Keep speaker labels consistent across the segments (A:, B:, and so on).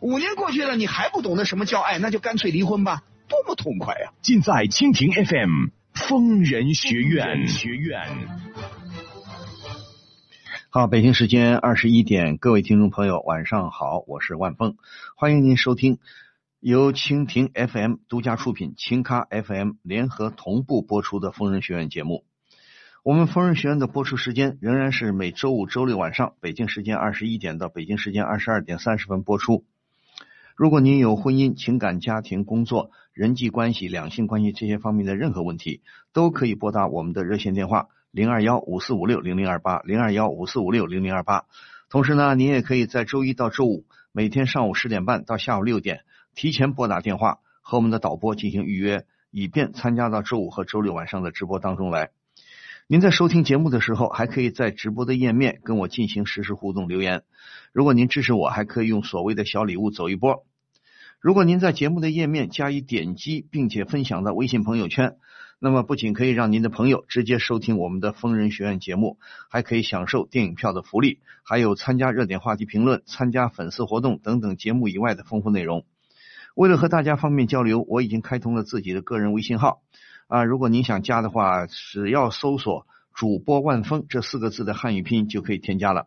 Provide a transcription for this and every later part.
A: 五年过去了，你还不懂得什么叫爱，那就干脆离婚吧，多么痛快呀！
B: 尽在蜻蜓 FM 疯人学院。学院。
C: 好，北京时间二十一点，各位听众朋友，晚上好，我是万峰，欢迎您收听由蜻蜓 FM 独家出品、轻咖 FM 联合同步播出的疯人学院节目。我们疯人学院的播出时间仍然是每周五、周六晚上，北京时间二十一点到北京时间二十二点三十分播出。如果您有婚姻、情感、家庭、工作、人际关系、两性关系这些方面的任何问题，都可以拨打我们的热线电话零二幺五四五六零零二八零二幺五四五六零零二八。同时呢，您也可以在周一到周五每天上午十点半到下午六点提前拨打电话和我们的导播进行预约，以便参加到周五和周六晚上的直播当中来。您在收听节目的时候，还可以在直播的页面跟我进行实时互动留言。如果您支持我，还可以用所谓的小礼物走一波。如果您在节目的页面加以点击，并且分享到微信朋友圈，那么不仅可以让您的朋友直接收听我们的疯人学院节目，还可以享受电影票的福利，还有参加热点话题评论、参加粉丝活动等等节目以外的丰富内容。为了和大家方便交流，我已经开通了自己的个人微信号啊，如果您想加的话，只要搜索“主播万峰”这四个字的汉语拼音就可以添加了。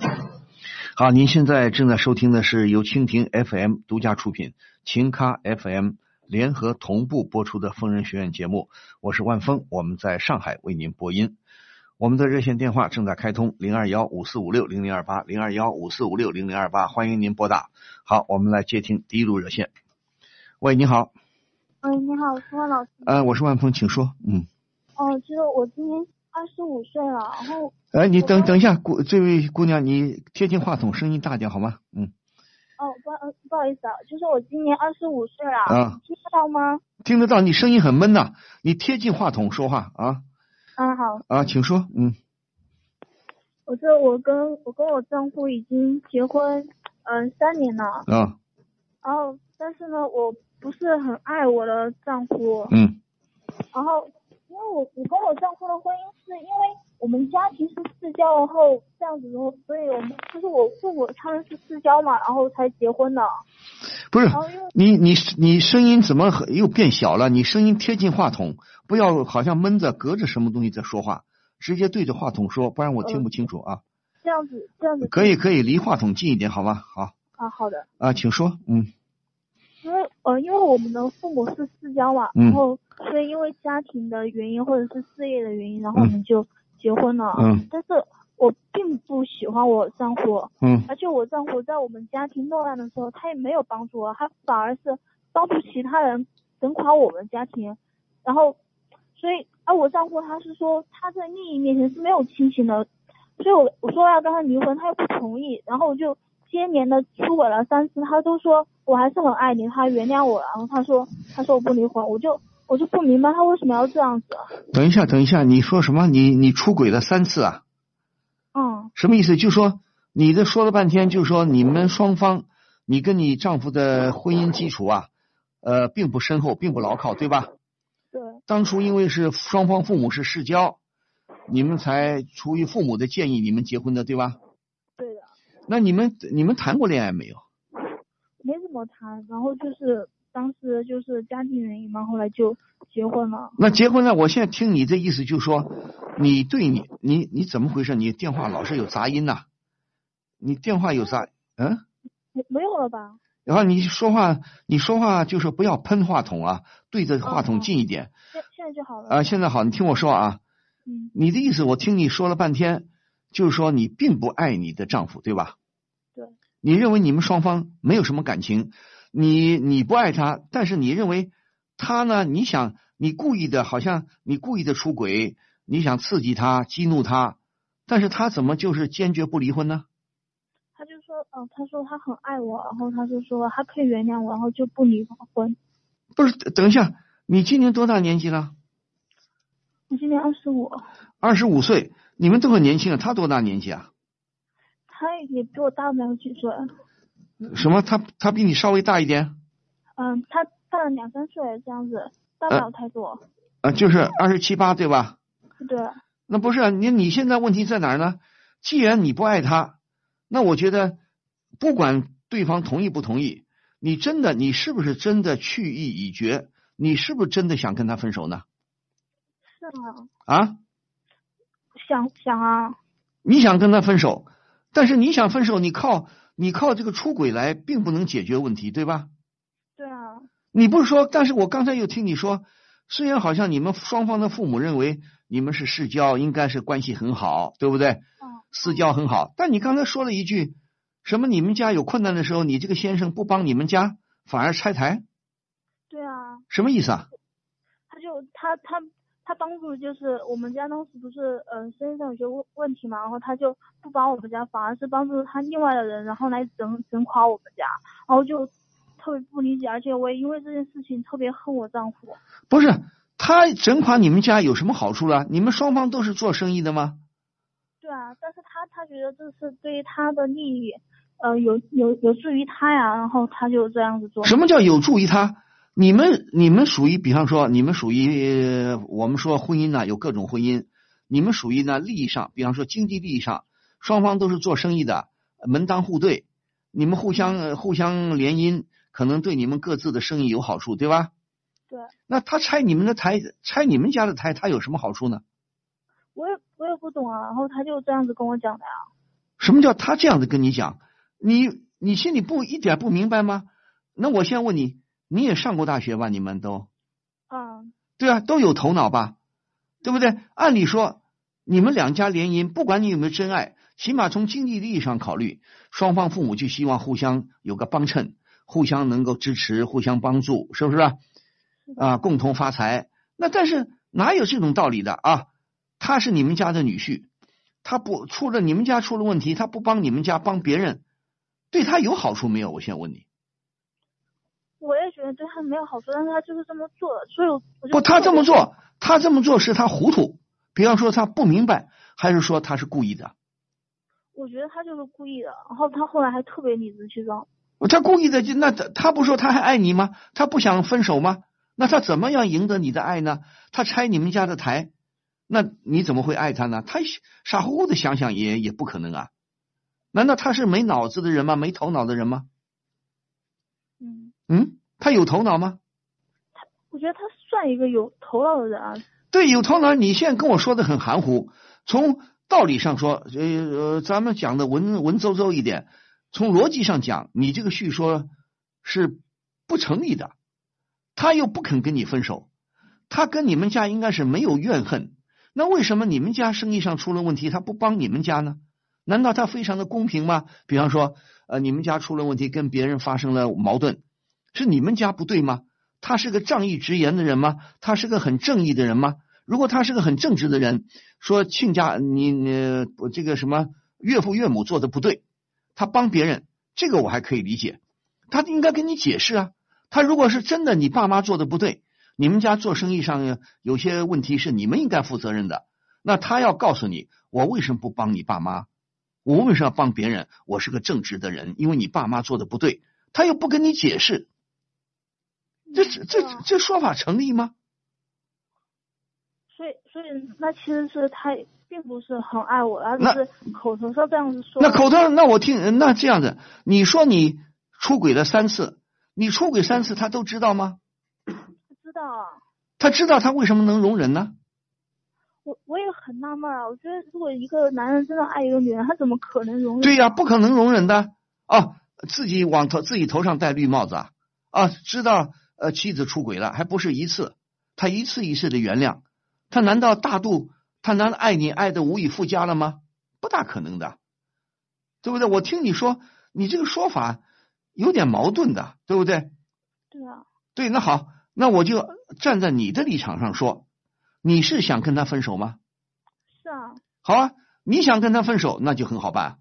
C: 好，您现在正在收听的是由蜻蜓 FM 独家出品、秦咖 FM 联合同步播出的《疯人学院》节目，我是万峰，我们在上海为您播音。我们的热线电话正在开通，零二幺五四五六零零二八，零二幺五四五六零零二八，欢迎您拨打。好，我们来接听第一路热线。喂，你好。
D: 喂，你好，是万老师。
C: 呃，我是万峰，请说。嗯。
D: 哦，就是我今年。二十五岁了，然后
C: 哎，你等等一下，姑这位姑娘，你贴近话筒，声音大点好吗？嗯。
D: 哦，不不好意思啊，就是我今年二十五岁了，啊，听得到吗？
C: 听得到，你声音很闷呐，你贴近话筒说话啊。
D: 啊好。
C: 啊，请说，嗯。
D: 我这我跟我跟我丈夫已经结婚嗯三年了。
C: 啊。
D: 然后，但是呢，我不是很爱我的丈夫。
C: 嗯。
D: 然后。因为我我跟我丈夫的婚姻是因为我们家庭是私交，然后这样子，然后所以我们就是我父母他们是私交嘛，然后才结婚的。
C: 不是，你你你声音怎么又变小了？你声音贴近话筒，不要好像闷着隔着什么东西在说话，直接对着话筒说，不然我听不清楚啊。
D: 这样子，这样子。
C: 可以可以，离话筒近一点好吗？好。
D: 啊，好的。
C: 啊，请说，嗯。
D: 因为呃，因为我们的父母是私交嘛，然后所以因为家庭的原因或者是事业的原因，然后我们就结婚了。
C: 嗯。
D: 但是我并不喜欢我丈夫。
C: 嗯。
D: 而且我丈夫在我们家庭落难的时候，他也没有帮助我，他反而是帮助其他人整垮我们家庭。然后，所以啊，我丈夫他是说他在利益面前是没有亲情的，所以我我说要跟他离婚，他又不同意，然后我就。接连的出轨了三次，他都说我还是很爱你，他原谅我，然后他说他说我不离婚，我就我就不明白他为什么要这样子。
C: 等一下，等一下，你说什么？你你出轨了三次啊？
D: 嗯。
C: 什么意思？就说你这说了半天，就说你们双方，你跟你丈夫的婚姻基础啊，呃，并不深厚，并不牢靠，对吧？
D: 对。
C: 当初因为是双方父母是世交，你们才出于父母的建议，你们结婚的，对吧？对的那你们你们谈过恋爱没有？
D: 没怎么谈，然后就是当时就是家庭原因嘛，后来就结婚了。
C: 那结婚了，我现在听你这意思，就是说你对你你你怎么回事？你电话老是有杂音呐、你电话有杂嗯？
D: 没没有了吧？
C: 然后你说话，你说话就是不要喷话筒啊，对着话筒
D: 哦
C: 近一点
D: 现现在就好了。
C: 啊。现在好，你听我说啊，
D: 嗯，
C: 你的意思我听你说了半天，就是说你并不爱你的丈夫，对吧？
D: 对。
C: 你认为你们双方没有什么感情，你你不爱他，但是你认为他呢？你想你故意的，好像你故意的出轨，你想刺激他、激怒他，但是他怎么就是坚决不离婚呢？
D: 他就说，嗯、他说他很爱我，然后他就说他可以原谅我，然后就不离婚。
C: 不是，等一下，你今年多大年纪了？
D: 我今年二十五，
C: 二十五岁，你们都很年轻啊。他多大年纪啊？
D: 他也比我大不了几岁。
C: 什么？他他比你稍微大一点？
D: 嗯，他大了两三岁这样子，大不了太多。
C: 啊，就是二十七八，对吧？
D: 对，
C: 那不是啊你你现在问题在哪儿呢？既然你不爱他，那我觉得不管对方同意不同意，你真的你是不是真的去意已决？你是不是真的想跟他分手呢？
D: 是啊，
C: 啊，
D: 想想啊，
C: 你想跟他分手，但是你想分手，你靠你靠这个出轨来，并不能解决问题，对吧？
D: 对啊，
C: 你不是说，但是我刚才又听你说，虽然好像你们双方的父母认为你们是世交，应该是关系很好，对不对？
D: 嗯，
C: 私交很好，但你刚才说了一句，什么你们家有困难的时候，你这个先生不帮你们家，反而拆台，
D: 对啊，
C: 什么意思啊？
D: 他就他他他帮助就是我们家当时不是嗯、呃生意上有些问问题嘛，然后他就不帮我们家，反而是帮助他另外的人，然后来整整垮我们家，然后就特别不理解，而且我也因为这件事情特别恨我丈夫。
C: 不是他整垮你们家有什么好处了？你们双方都是做生意的吗？
D: 对啊，但是他他觉得这是对于他的利益，呃，有有有助于他呀，然后他就这样子做。
C: 什么叫有助于他？你们你们属于，比方说你们属于、呃我们说婚姻呢有各种婚姻，你们属于呢利益上，比方说经济利益上，双方都是做生意的，门当户对，你们互相呃互相联姻，可能对你们各自的生意有好处，对吧？
D: 对，
C: 那他拆你们的台，拆你们家的台，他有什么好处呢？
D: 我也我也不懂啊，然后他就这样子跟我讲的呀。
C: 什么叫他这样子跟你讲？你你心里不一点不明白吗？那我先问你，你也上过大学吧？你们都
D: 嗯，
C: 对啊，都有头脑吧？对不对？按理说，你们两家联姻，不管你有没有真爱，起码从经济利益上考虑，双方父母就希望互相有个帮衬，互相能够支持，互相帮助，是不是啊？啊，共同发财。那但是哪有这种道理的啊？他是你们家的女婿，他不出了你们家出了问题，他不帮你们家帮别人，对他有好处没有？我先问你。
D: 我也觉得对他没有好处，但是他就是这么做了，所以我
C: 不，他这么做，他这么做是他糊涂，比方说他不明白，还是说他是故意的？
D: 我觉得他就是故意的，然后他后来还特别理直气壮。
C: 他故意的，就那他他不说他还爱你吗？他不想分手吗？那他怎么样赢得你的爱呢？他拆你们家的台，那你怎么会爱他呢？他傻乎乎的想想也也不可能啊！难道他是没脑子的人吗？没头脑的人吗？
D: 嗯，
C: 嗯，他有头脑吗？
D: 我觉得他算一个有头脑的人啊。
C: 对，有头脑。你现在跟我说的很含糊。从道理上说，呃呃，咱们讲的文文绉绉一点，从逻辑上讲，你这个叙说是不成立的。他又不肯跟你分手，他跟你们家应该是没有怨恨。那为什么你们家生意上出了问题，他不帮你们家呢？难道他非常的公平吗？比方说，呃，你们家出了问题，跟别人发生了矛盾，是你们家不对吗？他是个仗义直言的人吗？他是个很正义的人吗？如果他是个很正直的人，说亲家你你这个什么岳父岳母做的不对，他帮别人，这个我还可以理解，他应该跟你解释啊。他如果是真的你爸妈做的不对，你们家做生意上有些问题是你们应该负责任的，那他要告诉你，我为什么不帮你爸妈？我为什么要帮别人？我是个正直的人，因为你爸妈做的不对，他又不跟你解释，这这这说法成立吗？
D: 所以所以那其实是他并不是很爱我，而是口头上这样子说。
C: 那口头那我听那这样子，你说你出轨了三次，你出轨三次他都知道吗？
D: 知道啊，
C: 他知道他为什么能容忍呢？
D: 我也很纳闷啊，我觉得如果一个男人真的爱一个女人，他怎么可能容忍？
C: 对呀、不可能容忍的啊，自己往头自己头上戴绿帽子啊啊，知道呃妻子出轨了，还不是一次，他一次一次的原谅，他难道大度？他难道爱你爱的无以复加了吗？不大可能的，对不对？我听你说，你这个说法有点矛盾的，对不对？
D: 对啊，
C: 对，那好，那我就站在你的立场上说，你是想跟他分手吗？
D: 是啊，
C: 好啊，你想跟他分手，那就很好办。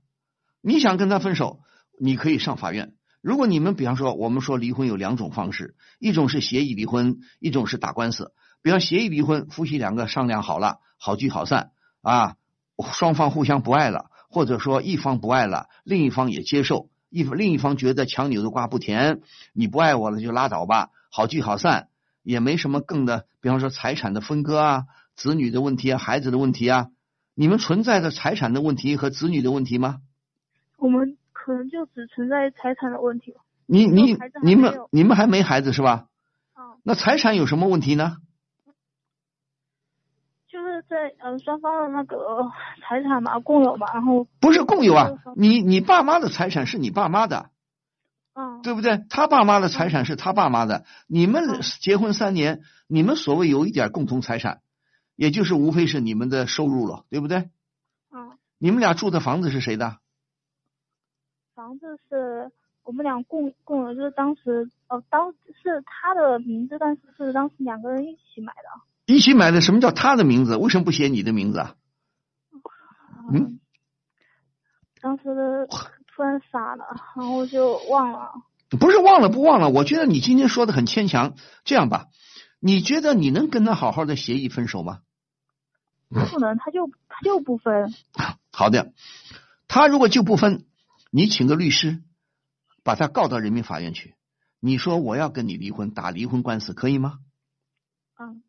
C: 你想跟他分手，你可以上法院。如果你们比方说，我们说离婚有两种方式，一种是协议离婚，一种是打官司。比方协议离婚，夫妻两个商量好了，好聚好散啊，双方互相不爱了，或者说一方不爱了，另一方也接受，一方另一方觉得强扭的瓜不甜，你不爱我了就拉倒吧，好聚好散，也没什么更的，比方说财产的分割啊，子女的问题啊，孩子的问题啊，你们存在着财产的问题和子女的问题吗？
D: 我们可能就只存在财产的问题了。
C: 你你你们你们还没孩子是吧？
D: 啊，
C: 那财产有什么问题呢？
D: 就是在呃双方的那个财产嘛，共有嘛，然后
C: 不是共有啊你你爸妈的财产是你爸妈的，
D: 嗯，
C: 对不对？他爸妈的财产是他爸妈的。你们
D: 嗯
C: 结婚三年，你们所谓有一点共同财产，也就是无非是你们的收入了，对不对？
D: 嗯，
C: 你们俩住的房子是谁的？
D: 房子是我们俩共共有，就是当时哦当是他的名字，但是是当时两个人一起买的。
C: 一起买的。什么叫他的名字？为什么不写你的名字啊？嗯，
D: 当时突然傻了，然后就忘了。
C: 不是忘了不忘了，我觉得你今天说的很牵强。这样吧，你觉得你能跟他好好的协议分手吗？
D: 不能，他就他就不分。
C: 好的，他如果就不分，你请个律师，把他告到人民法院去。你说我要跟你离婚，打离婚官司可以吗？
D: 嗯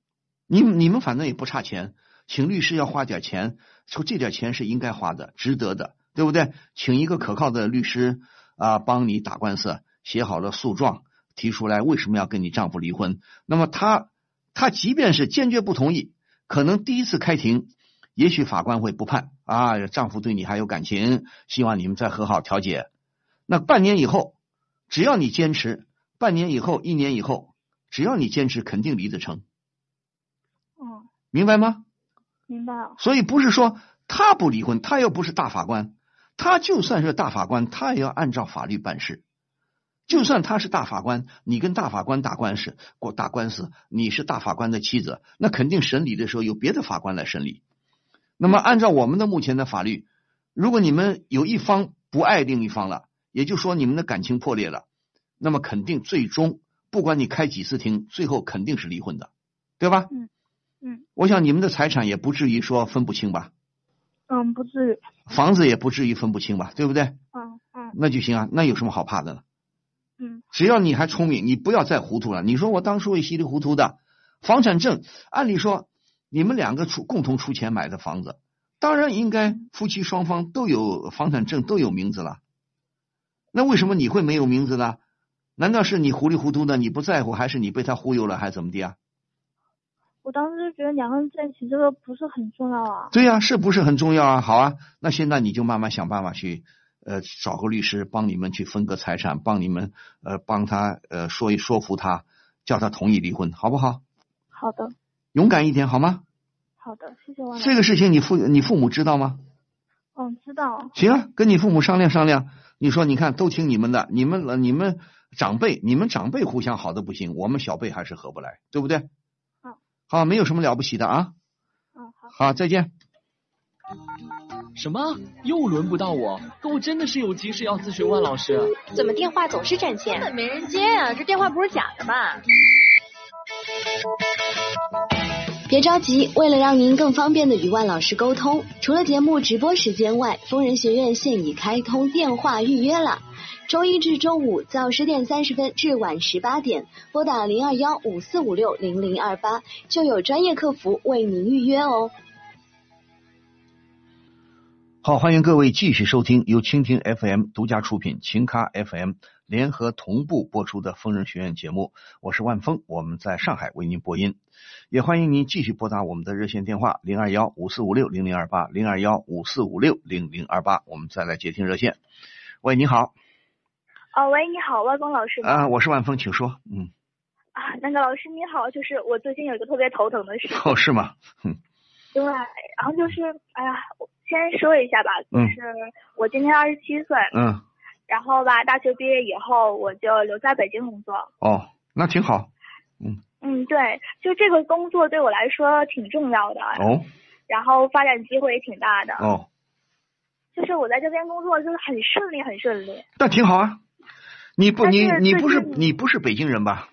C: 你你们反正也不差钱，请律师要花点钱，说这点钱是应该花的，值得的，对不对？请一个可靠的律师啊，帮你打官司，写好了诉状，提出来为什么要跟你丈夫离婚。那么他他即便是坚决不同意，可能第一次开庭，也许法官会不判啊，丈夫对你还有感情，希望你们再和好调解。那半年以后，只要你坚持，半年以后、一年以后，只要你坚持，肯定离得成。
D: 嗯，
C: 明白吗？
D: 明白了。
C: 所以不是说他不离婚，他又不是大法官，他就算是大法官，他也要按照法律办事。就算他是大法官，你跟大法官打官司，过打官司，你是大法官的妻子，那肯定审理的时候由别的法官来审理。那么按照我们的目前的法律，如果你们有一方不爱另一方了，也就是说你们的感情破裂了，那么肯定最终不管你开几次庭，最后肯定是离婚的，对吧？
D: 嗯
C: 我想你们的财产也不至于说分不清吧，
D: 嗯，不至于。
C: 房子也不至于分不清吧，对不对？
D: 嗯嗯
C: 那就行啊，那有什么好怕的呢？
D: 嗯
C: 只要你还聪明，你不要再糊涂了。你说我当初也稀里糊涂的，房产证，按理说你们两个出共同出钱买的房子，当然应该夫妻双方都有房产证，都有名字了。那为什么你会没有名字呢？难道是你糊里糊涂的，你不在乎，还是你被他忽悠了，还是怎么的啊？
D: 我当时就觉得两个人在一起这个不是很重要啊。
C: 对呀、是不是很重要啊？好啊，那现在你就慢慢想办法去，呃，找个律师帮你们去分割财产，帮你们呃帮他呃说一说服他，叫他同意离婚，好不好？
D: 好的
C: 勇敢一点好吗？
D: 好的，谢谢王。
C: 这个事情你父你父母知道吗？
D: 嗯，知道。
C: 行啊，跟你父母商量商量。你说你看都听你们的，你们呃你们长辈你们长辈互相好的不行，我们小辈还是合不来，对不对？
D: 嗯。
C: 好，没有什么了不起的啊。
D: 嗯，好。
C: 好，再见。
E: 什么？又轮不到我？可我真的是有急事要咨询万老师。
F: 怎么电话总是占线？
G: 根本没人接啊、这电话不是假的吧？
F: 别着急，为了让您更方便的与万老师沟通，除了节目直播时间外，疯人学院现已开通电话预约了。周一至周五早十点三十分至晚十八点，拨打零二幺五四五六零零二八，就有专业客服为您预约哦。
C: 好，欢迎各位继续收听由蜻蜓 FM 独家出品、秦咖 FM 联合同步播出的《疯人学院》节目。我是万峰，我们在上海为您播音。也欢迎您继续拨打我们的热线电话零二幺五四五六零零二八零二幺五四五六零零二八。我们再来接听热线。喂，你好。
H: 哦，喂，你好，万峰老师？
C: 啊，我是万峰，请说。嗯。
H: 啊，那个老师你好，就是我最近有一个特别头疼的事。
C: 哦，是吗？嗯。
H: 对，然后就是，哎呀，我先说一下吧，就是我今年二十七岁，
C: 嗯，
H: 然后吧，大学毕业以后我就留在北京工作。
C: 哦，那挺好，嗯。
H: 嗯，对，就这个工作对我来说挺重要的。
C: 哦。
H: 然后发展机会也挺大的。
C: 哦。
H: 就是我在这边工作就是很顺利，很顺利。
C: 那挺好啊，你不你你不是你不是北京人吧？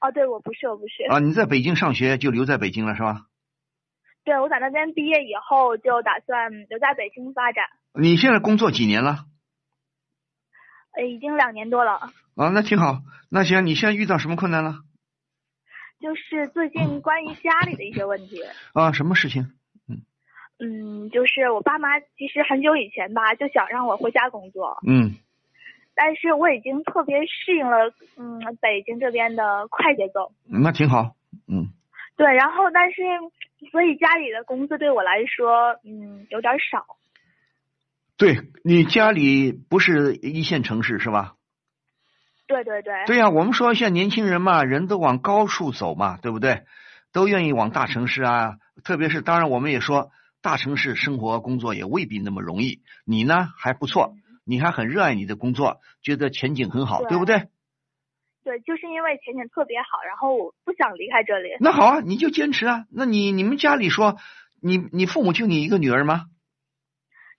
H: 哦，对，我不是，我不是。
C: 啊，你在北京上学就留在北京了是吧？
H: 对，我在那边毕业以后就打算留在北京发展。
C: 你现在工作几年了？
H: 呃，已经两年多了。
C: 啊，那挺好。那行，你现在遇到什么困难了？
H: 就是最近关于家里的一些问题。
C: 啊，什么事情？
H: 嗯。嗯，就是我爸妈其实很久以前吧，就想让我回家工作。
C: 嗯。
H: 但是我已经特别适应了，嗯，北京这边的快节奏。
C: 那挺好。嗯。
H: 对，然后但是。所以家里的工资对我来说，嗯，有点少。
C: 对你家里不是一线城市是吧？
H: 对对对。
C: 对呀，我们说现在年轻人嘛，人都往高处走嘛，对不对？都愿意往大城市啊，特别是当然我们也说，大城市生活工作也未必那么容易。你呢还不错，你还很热爱你的工作，觉得前景很好，对不对？
H: 对，就是因为前景特别好，然后我不想离开这里。
C: 那好啊，你就坚持啊。那你你们家里说，你你父母就你一个女儿吗？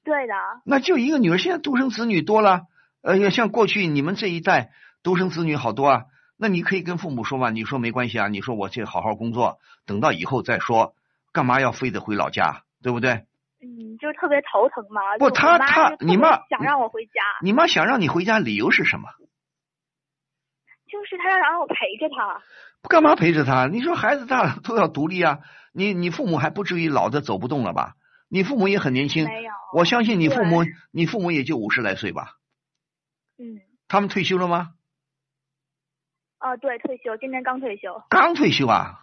H: 对的。
C: 那就一个女儿，现在独生子女多了。呃，像过去你们这一代独生子女好多啊。那你可以跟父母说嘛，你说没关系啊，你说我去好好工作，等到以后再说，干嘛要非得回老家，对不对？
H: 嗯，就特别头疼嘛。
C: 不，他他你妈
H: 想让我回家。
C: 你妈想让你回家，理由是什么？
H: 就是他要让我陪着他，
C: 干嘛陪着他？你说孩子大了都要独立啊，你你父母还不至于老的走不动了吧？你父母也很年轻，
H: 没有，
C: 我相信你父母，你父母也就五十来岁吧。
H: 嗯。
C: 他们退休了吗？
H: 啊，对，退休，今年刚退休。
C: 刚退休啊？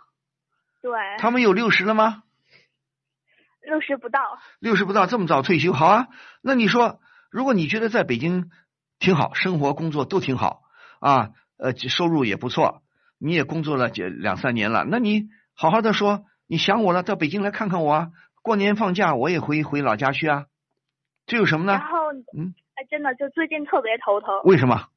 H: 对。
C: 他们有六十了吗？
H: 六十不到。
C: 六十不到，这么早退休，好啊。那你说，如果你觉得在北京挺好，生活工作都挺好啊？呃，收入也不错，你也工作了几两三年了，那你好好的说，你想我了，到北京来看看我啊！过年放假我也回回老家去啊，这有什么呢？
H: 然后，嗯，哎，真的就最近特别头疼。
C: 为什么？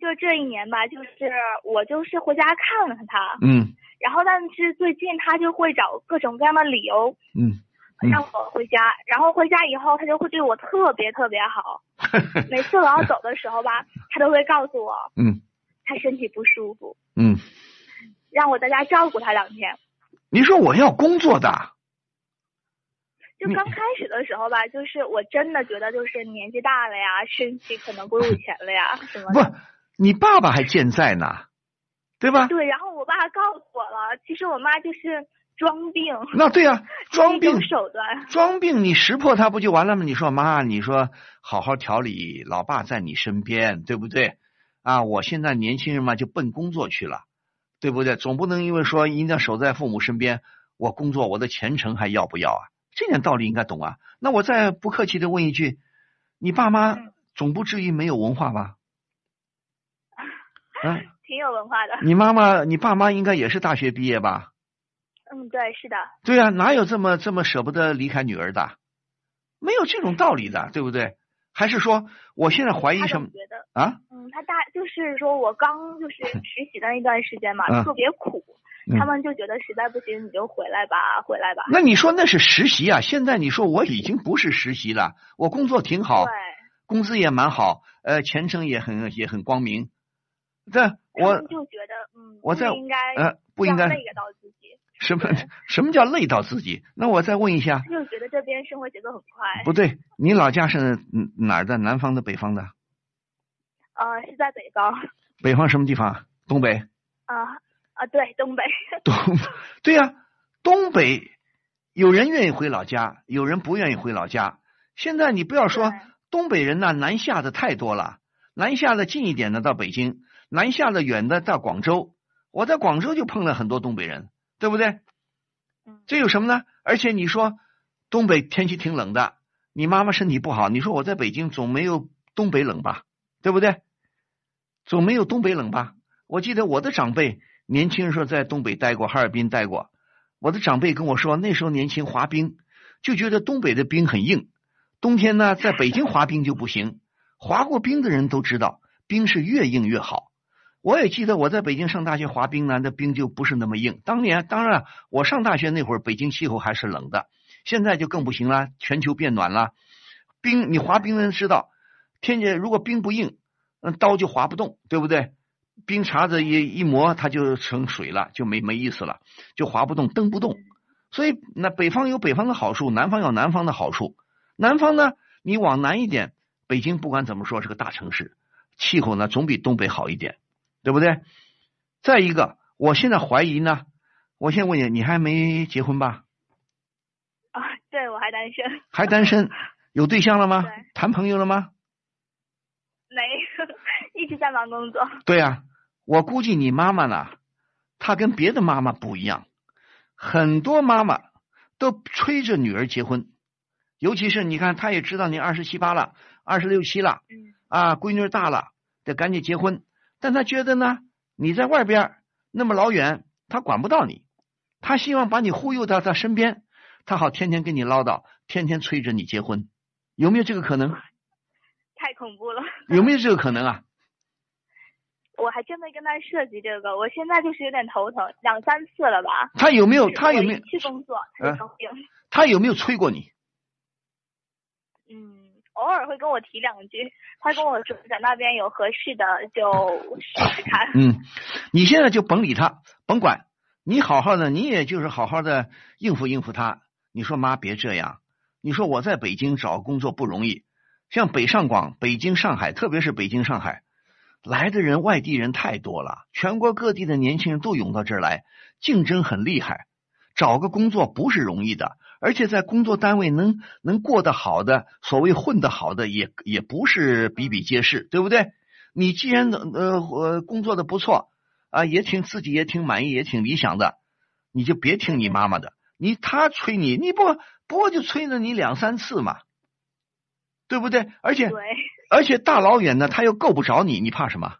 H: 就这一年吧，就是我就是回家看了看他，
C: 嗯，
H: 然后但是最近他就会找各种各样的理由，
C: 嗯，
H: 让我回家，然后回家以后他就会对我特别特别好，每次我要走的时候吧，他都会告诉我，
C: 嗯。
H: 他身体不舒服，
C: 嗯，
H: 让我在家照顾他两天。
C: 你说我要工作的，
H: 就刚开始的时候吧，就是我真的觉得就是年纪大了呀，身体可能不如以前了呀，什么
C: 的。不，你爸爸还健在呢，对吧？
H: 对，然后我爸告诉我了，其实我妈就是装病。
C: 那对呀，装病
H: 手段，
C: 装病你识破他不就完了吗？你说妈，你说好好调理，老爸在你身边，对不对？啊，我现在年轻人嘛，就奔工作去了，对不对？总不能因为说一定要守在父母身边，我工作我的前程还要不要啊？这点道理应该懂啊。那我再不客气的问一句，你爸妈总不至于没有文化吧？
H: 嗯，挺有文化的。
C: 你妈妈、你爸妈应该也是大学毕业吧？
H: 嗯，对，是的。
C: 对啊，哪有这么这么舍不得离开女儿的？没有这种道理的，对不对？还是说，我现在怀疑什么？
H: 觉得
C: 啊？
H: 嗯，他大就是说我刚就是 实习的那段时间嘛，特别苦，他们就觉得实在不行你就回来吧，回来吧。
C: 那你说那是实习啊？现在你说我已经不是实习了，我工作挺好，
H: 对，
C: 工资也蛮好，呃，前程也很也很光明。这我
H: 就觉得嗯，
C: 我在
H: 应该
C: 呃不应该
H: 累到自己。
C: 什么什么叫累到自己？那我再问一下，
H: 就觉得这边生活节奏很快。
C: 不对，你老家是哪儿的？南方的、北方的？
H: 呃，是在北方。
C: 北方什么地方？东北。
H: 啊啊，对，东北。
C: 东对呀，东北有人愿意回老家，有人不愿意回老家。现在你不要说东北人呢，南下的太多了，南下的近一点的到北京，南下的远的到广州。我在广州就碰了很多东北人，对不对？
I: 嗯
C: 这有什么呢？而且你说东北天气挺冷的，你妈妈身体不好，你说我在北京总没有东北冷吧？对不对？总没有东北冷吧？我记得我的长辈年轻的时候在东北待过，哈尔滨待过。我的长辈跟我说，那时候年轻滑冰，就觉得东北的冰很硬，冬天呢在北京滑冰就不行。滑过冰的人都知道，冰是越硬越好。我也记得我在北京上大学滑冰呢，那冰就不是那么硬。当年当然我上大学那会儿，北京气候还是冷的，现在就更不行了，全球变暖了。冰你滑冰的人知道，天气如果冰不硬，那刀就划不动，对不对？冰碴子一一磨，它就成水了，就没没意思了，就划不动，蹬不动。所以那北方有北方的好处，南方有南方的好处。南方呢，你往南一点，北京不管怎么说是个大城市，气候呢总比东北好一点，对不对？再一个，我现在怀疑呢，我先问你，你还没结婚吧？
I: 啊，对我还单身，
C: 还单身？有对象了吗？谈朋友了吗？
I: 没，一直在忙工作。
C: 对呀、我估计你妈妈呢，她跟别的妈妈不一样，很多妈妈都催着女儿结婚，尤其是你看，她也知道你二十七八了，二十六七了，
I: 嗯
C: 啊，闺女大了，得赶紧结婚。但他觉得呢，你在外边那么老远，他管不到你，他希望把你忽悠到他身边，他好天天跟你唠叨，天天催着你结婚，有没有这个可能？
I: 太恐怖了，
C: 有没有这个可能啊？
I: 我还真没跟他涉及这个，我现在就是有点头疼，两三次了吧。
C: 他有没有？他有没有？
I: 去工作他就生病，
C: 他有没有催过你？
I: 嗯，偶尔会跟我提两句，他跟我说在那边有合适的就试试看。
C: 嗯，你现在就甭理他，甭管，你好好的，你也就是好好的应付应付他。你说妈别这样，你说我在北京找工作不容易，像北上广、北京、上海，特别是北京、上海，来的人外地人太多了，全国各地的年轻人都涌到这儿来，竞争很厉害，找个工作不是容易的，而且在工作单位能能过得好的，所谓混得好的也也不是比比皆是，对不对？你既然呃呃工作的不错啊，也挺自己也挺满意，也挺理想的，你就别听你妈妈的，你他催你，你不不过就催了你两三次嘛，对不对？而且，而且大老远的他又够不着你，你怕什么？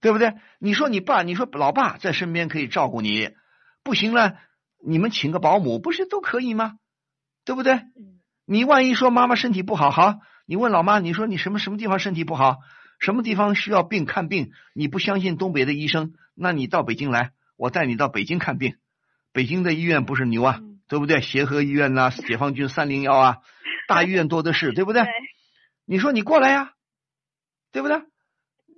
C: 对不对？你说你爸，你说老爸在身边可以照顾你，不行了，你们请个保姆不是都可以吗？对不对？
I: 嗯
C: 你万一说妈妈身体不好，好，你问老妈，你说你什么什么地方身体不好，什么地方需要病看病，你不相信东北的医生，那你到北京来，我带你到北京看病。北京的医院不是牛啊，
I: 嗯
C: 对不对？协和医院呐、解放军三零幺啊，大医院多的是，对不对？
I: 对，
C: 你说你过来呀，对不对？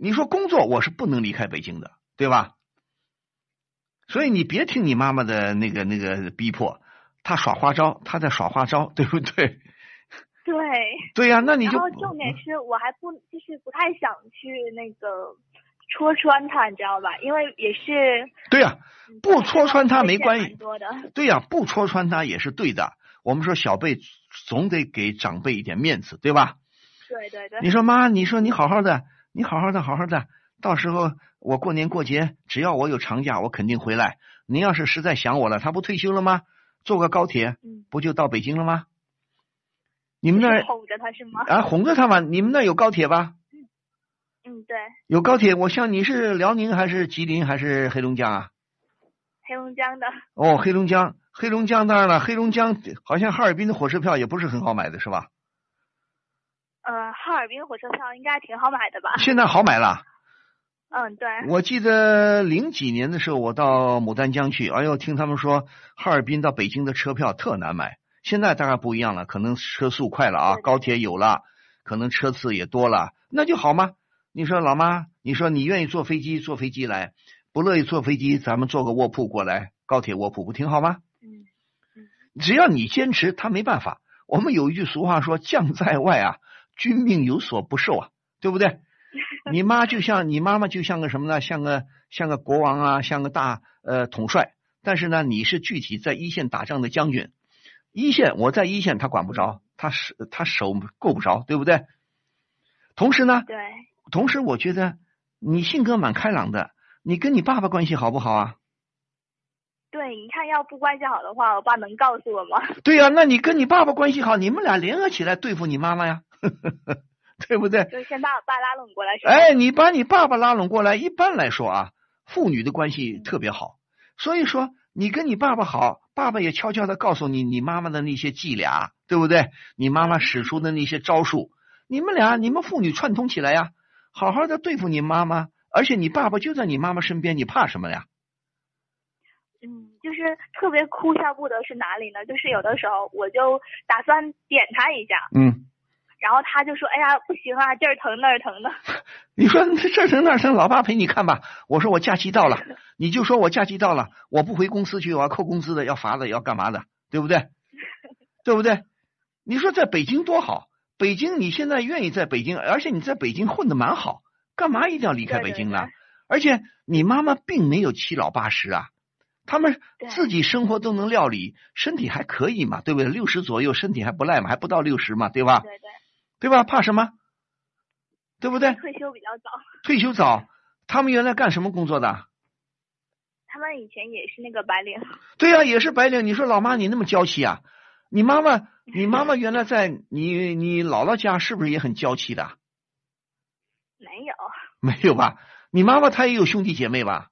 C: 你说工作我是不能离开北京的，对吧？所以你别听你妈妈的那个那个逼迫，她耍花招，她在耍花招，对不对？
I: 对。
C: 对呀、那你就
I: 然后重点是我还不就是不太想去那个戳穿他，你知道吧？因为也是
C: 对呀、不戳穿他没关系
I: 多的。
C: 对呀、不戳穿他也是对的。我们说小辈总得给长辈一点面子，对吧？
I: 对对对。
C: 你说妈，你说你好好的，你好好的，好好的，到时候我过年过节，只要我有长假，我肯定回来。您要是实在想我了，他不退休了吗？坐个高铁
I: 嗯，
C: 不就到北京了吗？你们那儿
I: 哄着他是吗？
C: 啊哄着他嘛，你们那儿有高铁吧？
I: 嗯，对，
C: 有高铁，我像你是辽宁还是吉林还是黑龙江啊？
I: 黑龙江的。
C: 哦，黑龙江，黑龙江当然了，黑龙江好像哈尔滨的火车票也不是很好买的，是吧？
I: 呃，哈尔滨火车票应该挺好买的吧？
C: 现在好买了。
I: 嗯，对。
C: 我记得零几年的时候，我到牡丹江去，哎呦，听他们说哈尔滨到北京的车票特难买。现在当然不一样了，可能车速快了啊，高铁有了，可能车次也多了，那就好吗？你说老妈，你说你愿意坐飞机，坐飞机来；不乐意坐飞机，咱们坐个卧铺过来，高铁卧铺不挺好吗？
I: 嗯
C: 只要你坚持，他没办法。我们有一句俗话说：“将在外啊，君命有所不受啊，对不对？”你妈就像你妈妈就像个什么呢？像个像个国王啊，像个大呃统帅。但是呢，你是具体在一线打仗的将军，一线我在一线他管不着，他手他手够不着，对不对？同时呢，
I: 对，
C: 同时我觉得你性格蛮开朗的，你跟你爸爸关系好不好啊？
I: 对，你看要不关系好的话，我爸能告诉我吗？
C: 对呀、那你跟你爸爸关系好，你们俩联合起来对付你妈妈呀，对不对？
I: 就先把我爸拉拢过来？
C: 哎，你把你爸爸拉拢过来，一般来说啊，父女的关系特别好，所以说你跟你爸爸好，爸爸也悄悄的告诉你你妈妈的那些伎俩，对不对？你妈妈使出的那些招数，你们俩你们父女串通起来呀，好好的对付你妈妈，而且你爸爸就在你妈妈身边，你怕什么呀？
I: 嗯，就是特别哭笑不得是哪里呢？就是有的时候我就打算点他一下，
C: 嗯，
I: 然后他就说：“哎呀，不行啊，这儿疼那儿疼的。
C: 你说这儿疼那儿疼，老爸陪你看吧。我说我假期到了，你就说我假期到了，我不回公司去，我要扣工资的，要罚的，要干嘛的，对不对？对不对？你说在北京多好，北京你现在愿意在北京，而且你在北京混的蛮好，干嘛一定要离开北京呢？
I: 对对对
C: 而且你妈妈并没有七老八十啊，他们自己生活都能料理，身体还可以嘛，对不对？六十左右身体还不赖嘛，还不到六十嘛，对吧？
I: 对对，
C: 对吧？怕什么？对不对？
I: 退休比较早，
C: 退休早，他们原来干什么工作的？
I: 他们以前也是那个白领。
C: 对呀、也是白领。你说老妈你那么娇气啊？你妈妈，你妈妈原来在你你姥姥家是不是也很娇气的？
I: 没有，
C: 没有吧？你妈妈她也有兄弟姐妹吧？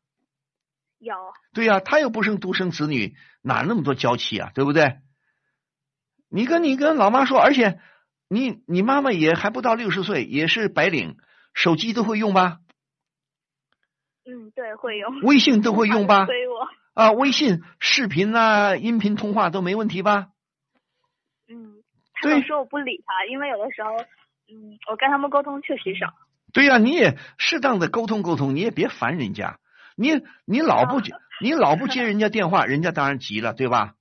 I: 有，
C: 对呀、她又不生独生子女，哪那么多娇气啊？对不对？你跟你跟老妈说，而且你你妈妈也还不到六十岁，也是白领，手机都会用吧？
I: 嗯，对，会用。
C: 微信都会用吧？
I: 催我。
C: 啊，微信视频呐、音频通话都没问题吧？
I: 嗯，他们说我不理他，因为有的时候，嗯，我跟他们沟通确实少。
C: 对呀、你也适当的沟通沟通，你也别烦人家。你你老不接，你老不接 人家电话，人家当然急了，对吧？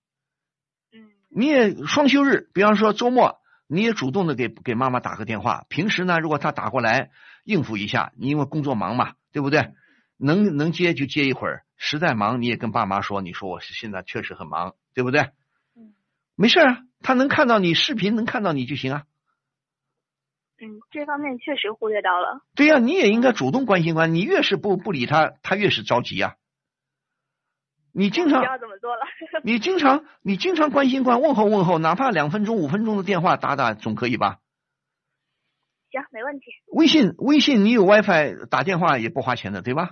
I: 嗯，
C: 你也双休日，比方说周末，你也主动的给给妈妈打个电话。平时呢，如果她打过来应付一下，你因为工作忙嘛，对不对？能能接就接一会儿，实在忙你也跟爸妈说，你说我是现在确实很忙，对不对？
I: 嗯
C: 没事啊，他能看到你视频，能看到你就行啊。
I: 嗯，这方面确实忽略到了。
C: 对呀、你也应该主动关心关，你越是不不理他，他越是着急呀、你经常
I: 不要这么做了。
C: 你经常你经常关心关问候问候，哪怕两分钟五分钟的电话打打总可以吧？
I: 行，没问题。
C: 微信微信你有 WiFi 打电话也不花钱的，对吧？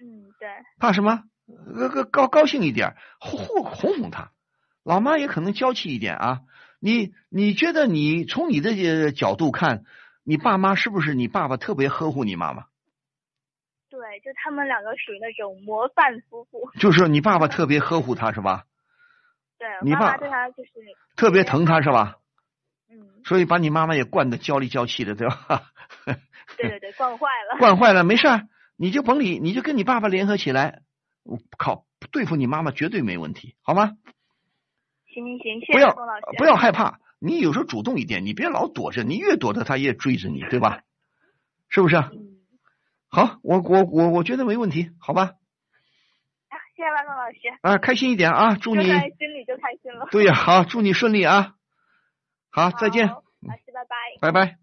I: 嗯，对，
C: 怕什么？呃个高高兴一点，哄哄哄哄他。老妈也可能娇气一点啊。你你觉得你从你的呃角度看，你爸妈是不是你爸爸特别呵护你妈妈？
I: 对，就他们两个属于那种模范夫妇。
C: 就是你爸爸特别呵护他是吧？
I: 对，
C: 你爸
I: 妈妈对他就是，
C: 特别疼他是吧？
I: 嗯，
C: 所以把你妈妈也惯得娇里娇气的，对吧？
I: 对对对，惯坏了。
C: 惯坏了没事儿，你就甭理，你就跟你爸爸联合起来，我靠，对付你妈妈绝对没问题，好吗？
I: 行行行，谢
C: 不要
I: 谢冯老师。
C: 不要害怕，你有时候主动一点，你别老躲着，你越躲着他越追着你，对吧？是不是？
I: 嗯，
C: 好，我我我我觉得没问题，好吧？
I: 啊，谢谢万峰老师，
C: 啊，开心一点啊，祝你
I: 心里就开心了。
C: 对呀、好，祝你顺利啊！好，再见，
I: 老师拜拜。
C: 拜拜。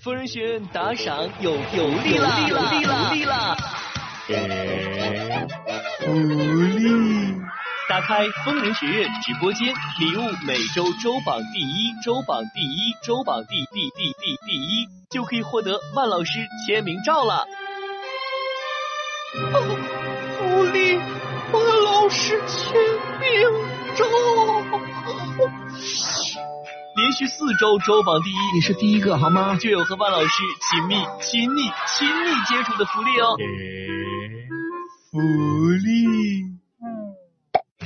J: 疯人学院打赏有有利了，有利了，有利啦！
C: 福利。
J: 打开疯人学院直播间，礼物每周周榜第一，周榜第一，周榜第第第第第一，就可以获得万老师签名照了。哦福利，万老师签名照。连续四周周榜第一，
B: 你是第一个好吗？
J: 就有和万老师亲密、亲密、亲密接触的福利哦。
C: 福利。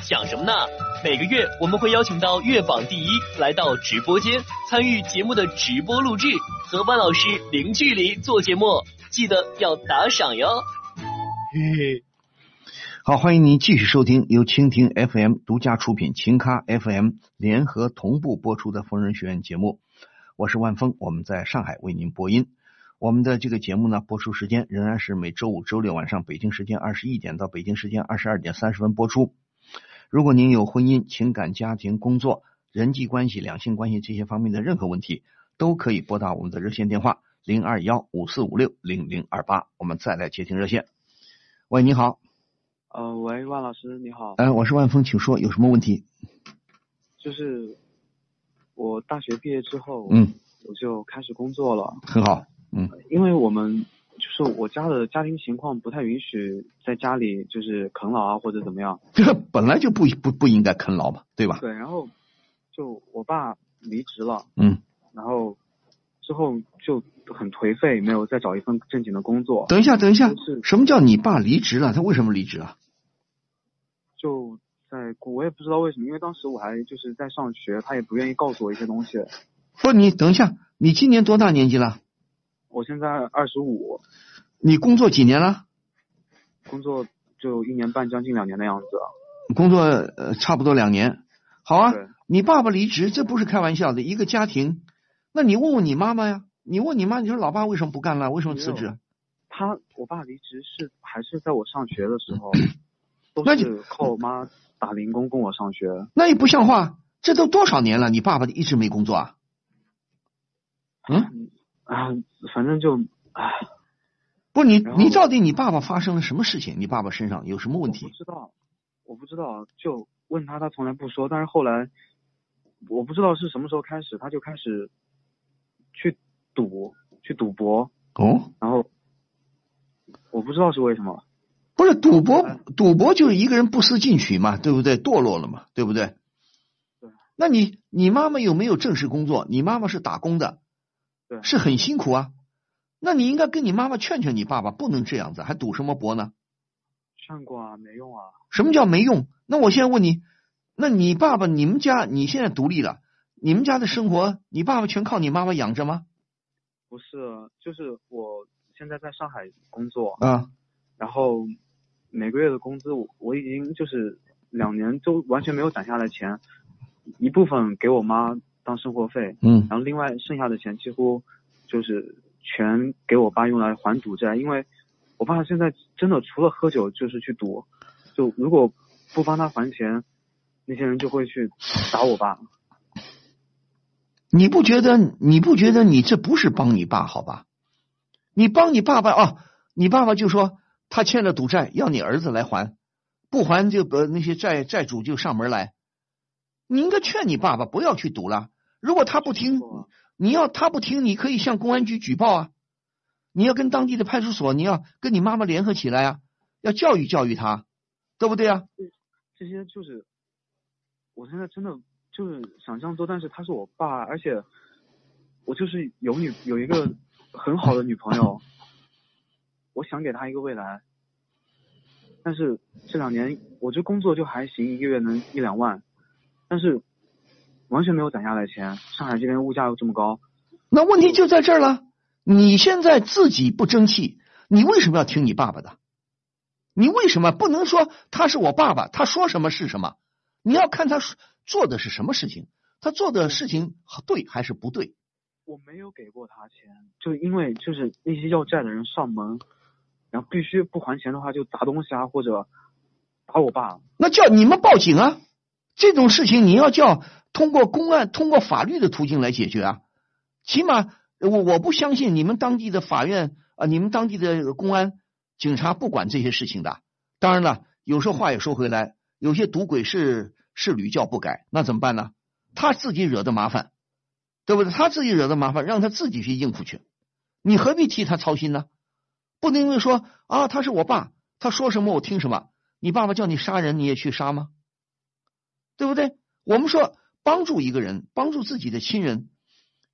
J: 想什么呢？每个月我们会邀请到月榜第一来到直播间参与节目的直播录制，和万老师零距离做节目，记得要打赏哟。
C: 嘿嘿。好，欢迎您继续收听由蜻蜓 FM 独家出品、情咖 FM 联合同步播出的疯人学院节目。我是万峰，我们在上海为您播音。我们的这个节目呢，播出时间仍然是每周五、周六晚上北京时间二十一点到北京时间二十二点三十分播出。如果您有婚姻、情感、家庭、工作、人际关系、两性关系这些方面的任何问题，都可以拨打我们的热线电话零二幺五四五六零零二八。我们再来接听热线。喂，你好，
K: 呃，喂，万老师，你好。
C: 哎，我是万峰，请说，有什么问题？
K: 就是我大学毕业之后，
C: 嗯，
K: 我就开始工作了。
C: 很好，嗯，
K: 因为我们就是我家的家庭情况不太允许在家里就是啃老啊或者怎么样。
C: 这本来就不不不应该啃老嘛，对吧？
K: 对，然后就我爸离职了，
C: 嗯，
K: 然后之后就很颓废，没有再找一份正经的工作。
C: 等一下，等一下
K: 就是，
C: 什么叫你爸离职了？他为什么离职啊？
K: 就在我也不知道为什么，因为当时我还就是在上学，他也不愿意告诉我一些东西。
C: 不，你等一下，你今年多大年纪了？
K: 我现在二十五，
C: 你工作几年了？
K: 工作就一年半，将近两年的样子。
C: 工作呃差不多两年。好啊，你爸爸离职，这不是开玩笑的。一个家庭，那你问问你妈妈呀，你问你妈，你说老爸为什么不干了？为什么辞职啊？
K: 他我爸离职是还是在我上学的时候，都
C: 那就是
K: 靠我妈打零工供我上学。
C: 那也不像话，这都多少年了，你爸爸一直没工作啊？嗯，
K: 啊，反正就唉，
C: 不是你你到底你爸爸发生了什么事情？你爸爸身上有什么问
K: 我不？知道，我不知道，就问他，他从来不说。但是后来，我不知道是什么时候开始，他就开始去赌，去赌博，
C: 哦，
K: 然后我不知道是为什么。
C: 不是赌博
K: 哎，
C: 赌博就是一个人不思进取嘛，对不对？堕落了嘛，对不对？
K: 对。
C: 那你你妈妈有没有正式工作？你妈妈是打工的，
K: 对
C: 是很辛苦啊。那你应该跟你妈妈劝劝你爸爸，不能这样子，还赌什么博呢？
K: 劝过啊，没用啊。
C: 什么叫没用？那我现在问你，那你爸爸你们家你现在独立了，你们家的生活，你爸爸全靠你妈妈养着吗？
K: 不是，就是我现在在上海工作，
C: 啊，
K: 然后每个月的工资我我已经就是两年都完全没有攒下来钱，一部分给我妈当生活费，
C: 嗯
K: 然后另外剩下的钱几乎就是全给我爸用来还赌债，因为我爸现在真的除了喝酒就是去赌，就如果不帮他还钱，那些人就会去打我爸。
C: 你不觉得你不觉得你这不是帮你爸好吧？你帮你爸爸啊，你爸爸就说他欠了赌债，要你儿子来还，不还就呃那些债债主就上门来。你应该劝你爸爸不要去赌了。如果他不听，你要他不听，你可以向公安局举报啊。你要跟当地的派出所，你要跟你妈妈联合起来啊，要教育教育他，对不对啊？
K: 这些就是我现在真的就是想象多，但是他是我爸，而且我就是有女有一个很好的女朋友，我想给她一个未来，但是这两年我这工作就还行，一个月能一两万，但是完全没有攒下来钱。上海这边物价又这么高，
C: 那问题就在这儿了。你现在自己不争气，你为什么要听你爸爸的？你为什么不能说他是我爸爸，他说什么是什么？你要看他做的是什么事情，他做的事情对还是不对？
K: 我没有给过他钱，就因为就是那些要债的人上门，然后必须不还钱的话就砸东西啊，或者打我爸。
C: 那叫你们报警啊！这种事情你要叫通过公安、通过法律的途径来解决啊。起码我我不相信你们当地的法院啊、你们当地的公安、警察不管这些事情的。当然了，有时候话也说回来，有些赌鬼是是屡教不改，那怎么办呢？他自己惹的麻烦，对不对？他自己惹的麻烦，让他自己去应付去，你何必替他操心呢？不能因为说啊，他是我爸，他说什么我听什么。你爸爸叫你杀人，你也去杀吗？对不对？我们说帮助一个人，帮助自己的亲人，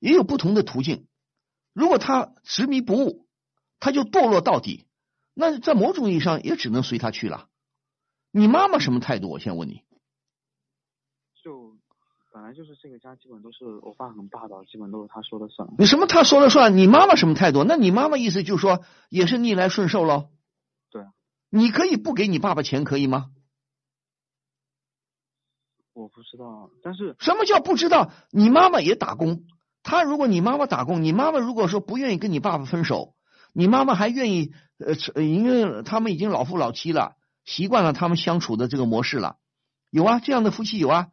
C: 也有不同的途径。如果他执迷不悟，他就堕落到底，那在某种意义上也只能随他去了。你妈妈什么态度？我先问你。
K: 就本来就是这个家，基本都是我爸很霸道，基本都是他说了算。
C: 你什么他说了算？你妈妈什么态度？那你妈妈意思就是说也是逆来顺受喽？
K: 对啊。
C: 你可以不给你爸爸钱，可以吗？
K: 我不知道，但是
C: 什么叫不知道？你妈妈也打工，她如果你妈妈打工，你妈妈如果说不愿意跟你爸爸分手，你妈妈还愿意呃，因为他们已经老夫老妻了，习惯了他们相处的这个模式了，有啊，这样的夫妻有啊。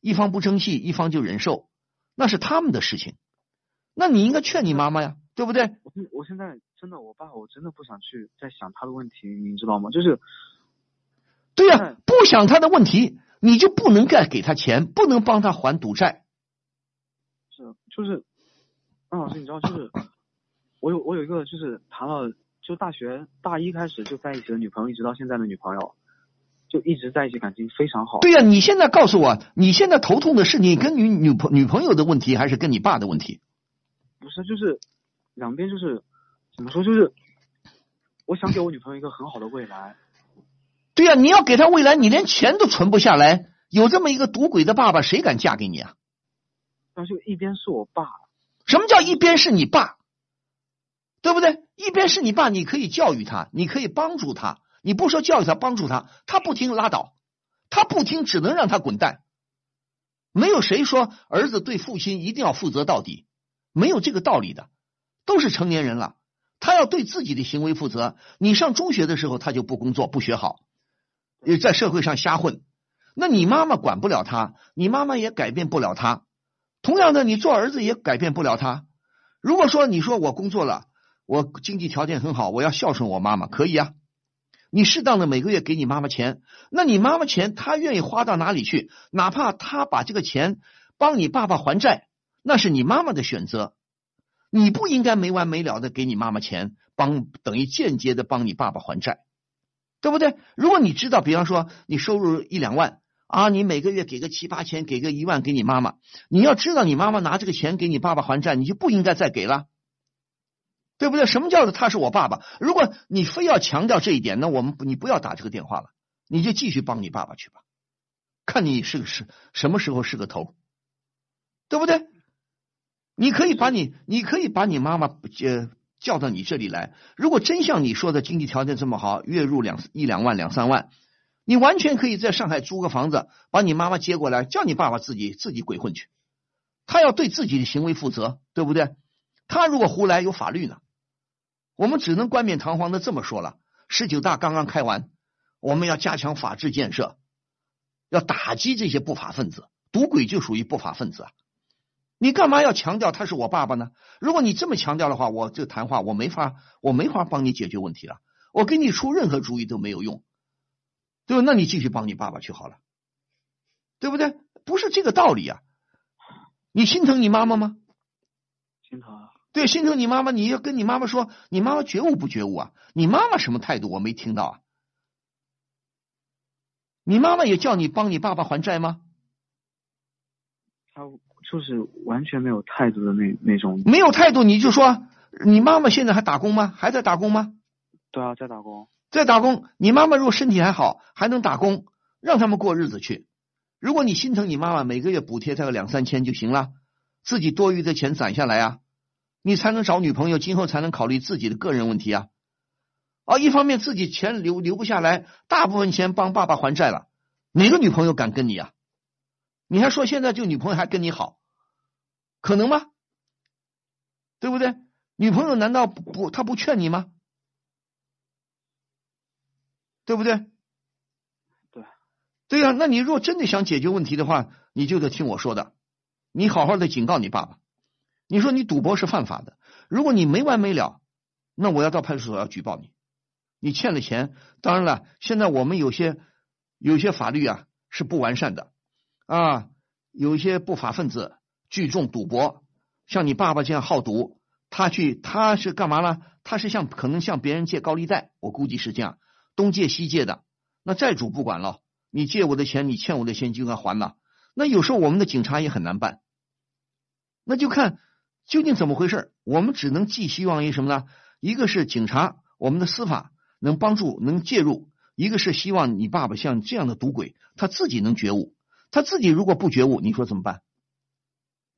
C: 一方不争气，一方就忍受，那是他们的事情。那你应该劝你妈妈呀，对不对？
K: 我现我现在真的，我爸，我真的不想去再想他的问题，你知道吗？就是，
C: 对呀、不想他的问题，你就不能再给他钱，不能帮他还赌债。
K: 是就是，安老师，你知道，就是我有我有一个就是谈了，就大学大一开始就在一起的女朋友，一直到现在的女朋友，就一直在一起，感情非常好。
C: 对呀、你现在告诉我，你现在头痛的是你跟你女朋女朋友的问题，还是跟你爸的问题？
K: 不是，就是两边就是怎么说，就是我想给我女朋友一个很好的未来。
C: 对呀、你要给他未来，你连钱都存不下来，有这么一个赌鬼的爸爸，谁敢嫁给你啊？
K: 那就一边是我爸，
C: 什么叫一边是你爸？对不对？一边是你爸，你可以教育他，你可以帮助他，你不说教育他、帮助他，他不听拉倒，他不听只能让他滚蛋。没有谁说儿子对父亲一定要负责到底，没有这个道理的，都是成年人了，他要对自己的行为负责。你上中学的时候他就不工作、不学好，也在社会上瞎混，那你妈妈管不了他，你妈妈也改变不了他。同样的，你做儿子也改变不了他。如果说你说我工作了，我经济条件很好，我要孝顺我妈妈，可以啊。你适当的每个月给你妈妈钱，那你妈妈钱她愿意花到哪里去？哪怕她把这个钱帮你爸爸还债，那是你妈妈的选择。你不应该没完没了的给你妈妈钱，帮等于间接的帮你爸爸还债，对不对？如果你知道，比方说你收入一两万啊，你每个月给个七八千，给个一万给你妈妈，你要知道你妈妈拿这个钱给你爸爸还债，你就不应该再给了。对不对？什么叫做他是我爸爸？如果你非要强调这一点，那我们你不要打这个电话了，你就继续帮你爸爸去吧，看你是个是什么时候是个头，对不对？你可以把你你可以把你妈妈呃叫到你这里来。如果真像你说的经济条件这么好，月入两一两万两三万，你完全可以在上海租个房子，把你妈妈接过来，叫你爸爸自己自己鬼混去。他要对自己的行为负责，对不对？他如果胡来，有法律呢。我们只能冠冕堂皇的这么说了。十九大刚刚开完，我们要加强法治建设，要打击这些不法分子。赌鬼就属于不法分子啊！你干嘛要强调他是我爸爸呢？如果你这么强调的话，我这谈话我没法，我没法帮你解决问题了。我给你出任何主意都没有用，对吧？那你继续帮你爸爸去好了，对不对？不是这个道理啊！你心疼你妈妈吗？
K: 心疼啊。
C: 对，心疼你妈妈，你要跟你妈妈说，你妈妈觉悟不觉悟啊？你妈妈什么态度？我没听到啊。你妈妈也叫你帮你爸爸还债吗？
K: 他就是完全没有态度的那那种。
C: 没有态度，你就说你妈妈现在还打工吗？还在打工吗？
K: 对啊，在打工。
C: 在打工。你妈妈如果身体还好，还能打工，让他们过日子去。如果你心疼你妈妈，每个月补贴她个两三千就行了，自己多余的钱攒下来啊。你才能找女朋友，今后才能考虑自己的个人问题啊！啊，一方面自己钱留留不下来，大部分钱帮爸爸还债了，哪个女朋友敢跟你啊？你还说现在就女朋友还跟你好，可能吗？对不对？女朋友难道不不她不劝你吗？对不对？
K: 对，
C: 对呀、啊，那你如果真的想解决问题的话，你就得听我说的，你好好的警告你爸爸。你说你赌博是犯法的，如果你没完没了，那我要到派出所要举报你。你欠了钱，当然了，现在我们有些有些法律啊是不完善的啊，有一些不法分子聚众赌博，像你爸爸这样好赌，他去他是干嘛呢？他是向可能向别人借高利贷，我估计是这样，东借西借的。那债主不管了，你借我的钱，你欠我的钱就该还了。那有时候我们的警察也很难办，那就看。究竟怎么回事？我们只能寄希望于什么呢？一个是警察，我们的司法能帮助、能介入；一个是希望你爸爸像这样的赌鬼，他自己能觉悟。他自己如果不觉悟，你说怎么办？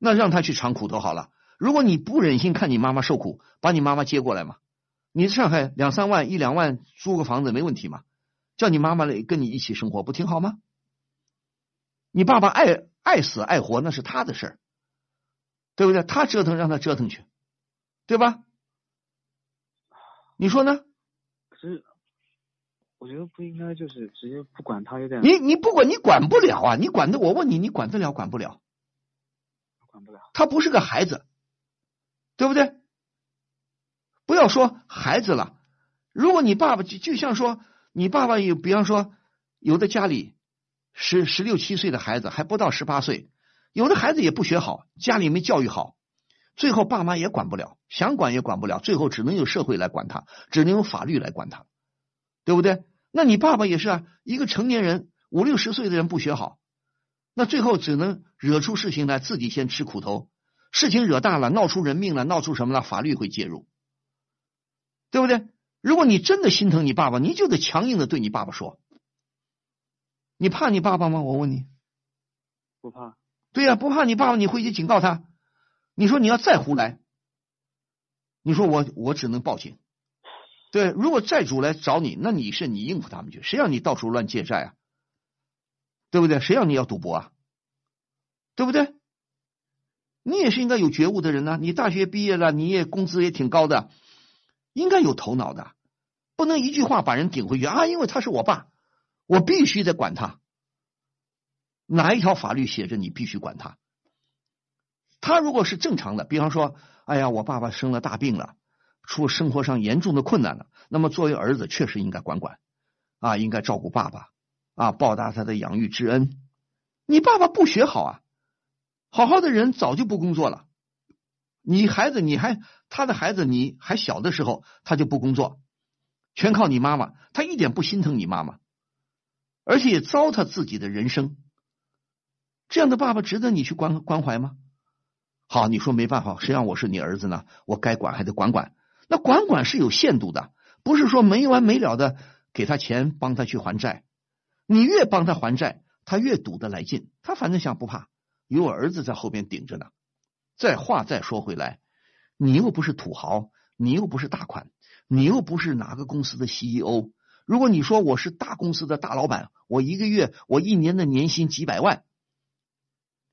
C: 那让他去尝苦头好了。如果你不忍心看你妈妈受苦，把你妈妈接过来嘛。你上海两三万、一两万租个房子没问题嘛？叫你妈妈来跟你一起生活，不挺好吗？你爸爸爱爱死爱活那是他的事儿。对不对？他折腾让他折腾去，对吧？你说呢？
K: 可是我觉得不应该就是直接不管他，有点
C: 你你不管你管不了啊，你管的我问你，你管得了管不了？他不是个孩子，对不对？不要说孩子了，如果你爸爸就就像说你爸爸有，比方说有的家里十十六七岁的孩子还不到十八岁，有的孩子也不学好，家里没教育好，最后爸妈也管不了，想管也管不了，最后只能由社会来管他，只能用法律来管他，对不对？那你爸爸也是啊，一个成年人五六十岁的人不学好，那最后只能惹出事情来，自己先吃苦头。事情惹大了，闹出人命了，闹出什么了？法律会介入，对不对？如果你真的心疼你爸爸，你就得强硬的对你爸爸说。你怕你爸爸吗？我问你。
K: 不怕。
C: 对呀、不怕你爸爸，你回去警告他。你说你要再胡来，你说我我只能报警。对，如果债主来找你，那你是你应付他们去，谁让你到处乱借债啊？对不对？谁让你要赌博啊？对不对？你也是应该有觉悟的人呢、你大学毕业了，你也工资也挺高的，应该有头脑的，不能一句话把人顶回去啊！因为他是我爸，我必须得管他。哪一条法律写着你必须管他？他如果是正常的，比方说，哎呀，我爸爸生了大病了，出生活上严重的困难了，那么作为儿子确实应该管管啊，应该照顾爸爸啊，报答他的养育之恩。你爸爸不学好啊，好好的人早就不工作了。你孩子，你还他的孩子，你还小的时候他就不工作，全靠你妈妈，他一点不心疼你妈妈，而且也糟蹋自己的人生。这样的爸爸值得你去关关怀吗？好，你说没办法，谁让我是你儿子呢？我该管还得管管。那管管是有限度的，不是说没完没了的给他钱帮他去还债。你越帮他还债，他越赌得来劲。他反正想不怕，有我儿子在后边顶着呢。再话再说回来，你又不是土豪，你又不是大款，你又不是哪个公司的 CEO。如果你说我是大公司的大老板，我一个月我一年的年薪几百万。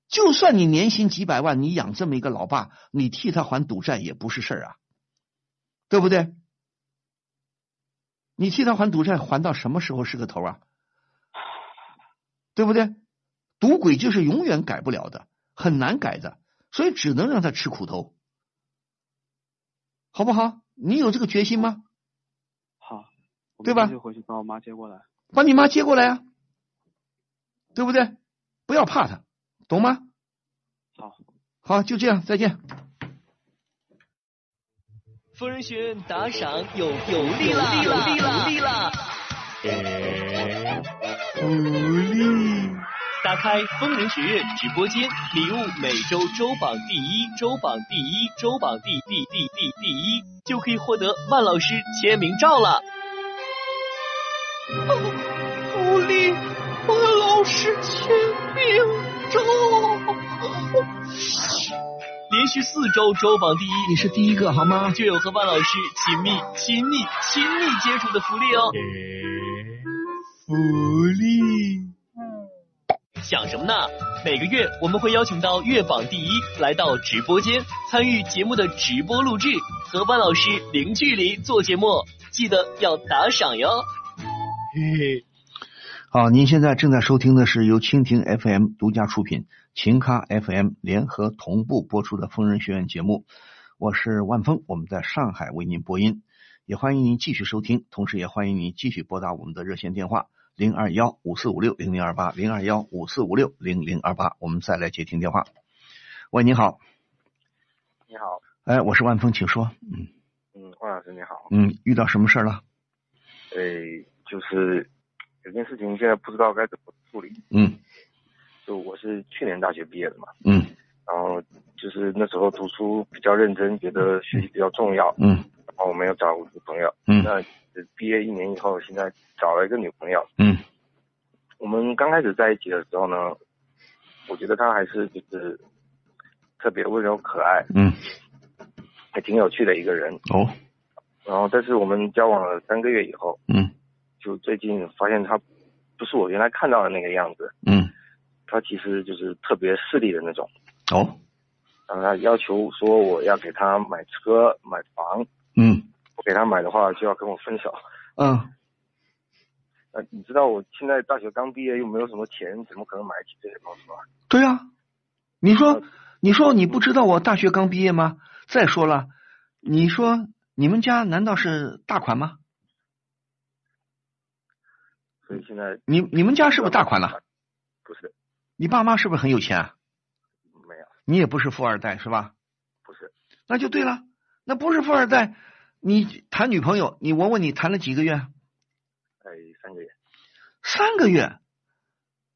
C: 就算你年薪几百万，你养这么一个老爸，你替他还赌债也不是事儿啊，对不对？你替他还赌债，还到什么时候是个头啊？对不对？赌鬼就是永远改不了的，很难改的，所以只能让他吃苦头，好不好？你有这个决心吗？
K: 好，
C: 对吧
K: 就回去把我妈接过来。
C: 把你妈接过来啊，对不对？不要怕他，懂吗？
K: 好，
C: 好，就这样，再见。
J: 疯人学院打赏有有利了，有利了，有利啦！福利！打开疯人学院直播间，礼物每周周榜第一，周榜第一，周榜第第第第第一，就可以获得万老师签名照了。福利，万老师签名照。连续四周周榜第一，
C: 你是第一个好吗？
J: 就有和万老师亲密、亲密、亲密接触的福利哦。福利，想什么呢？每个月我们会邀请到月榜第一来到直播间，参与节目的直播录制，和万老师零距离做节目，记得要打赏哟。嘿嘿。
L: 好，您现在正在收听的是由蜻蜓 FM 独家出品、秦咖 FM 联合同步播出的《疯人学院》节目，我是万峰，我们在上海为您播音，也欢迎您继续收听，同时也欢迎您继续拨打我们的热线电话零二幺五四五六零零二八零二幺五四五六零零二八，我们再来接听电话。喂，你好，
M: 你好，
L: 哎，我是万峰，请说。嗯
M: 嗯，万老师你好，
L: 嗯，遇到什么事儿了？
M: 呃，就是有件事情现在不知道该怎么处理。
L: 嗯
M: 就我是去年大学毕业的嘛，
L: 嗯
M: 然后就是那时候读书比较认真，觉得学习比较重要，
L: 嗯
M: 然后我没有找女朋友。
L: 嗯
M: 那毕业一年以后，现在找了一个女朋友。
L: 嗯
M: 我们刚开始在一起的时候呢，我觉得她还是就是特别温柔可爱，
L: 嗯，
M: 还挺有趣的一个人。
L: 哦，
M: 然后，但是我们交往了三个月以后，
L: 嗯
M: 就最近发现她不是我原来看到的那个样子，
L: 嗯，
M: 她其实就是特别势利的那种。
L: 哦，
M: 然后她要求说我要给她买车买房，给他买的话就要跟我分手。
L: 嗯
M: 呃，你知道我现在大学刚毕业，又没有什么钱，怎么可能买得起这些东西嘛？
C: 对啊，你说你说你不知道我大学刚毕业吗？再说了，你说你们家难道是大款吗？
M: 所以现在
C: 你你们家是不是大款了？
M: 不是，
C: 你爸妈是不是很有钱啊？
M: 没有，
C: 你也不是富二代是吧？
M: 不是，
C: 那就对了，那不是富二代，你谈女朋友，你我问你谈了几个月？
M: 哎，三个月。
C: 三个月，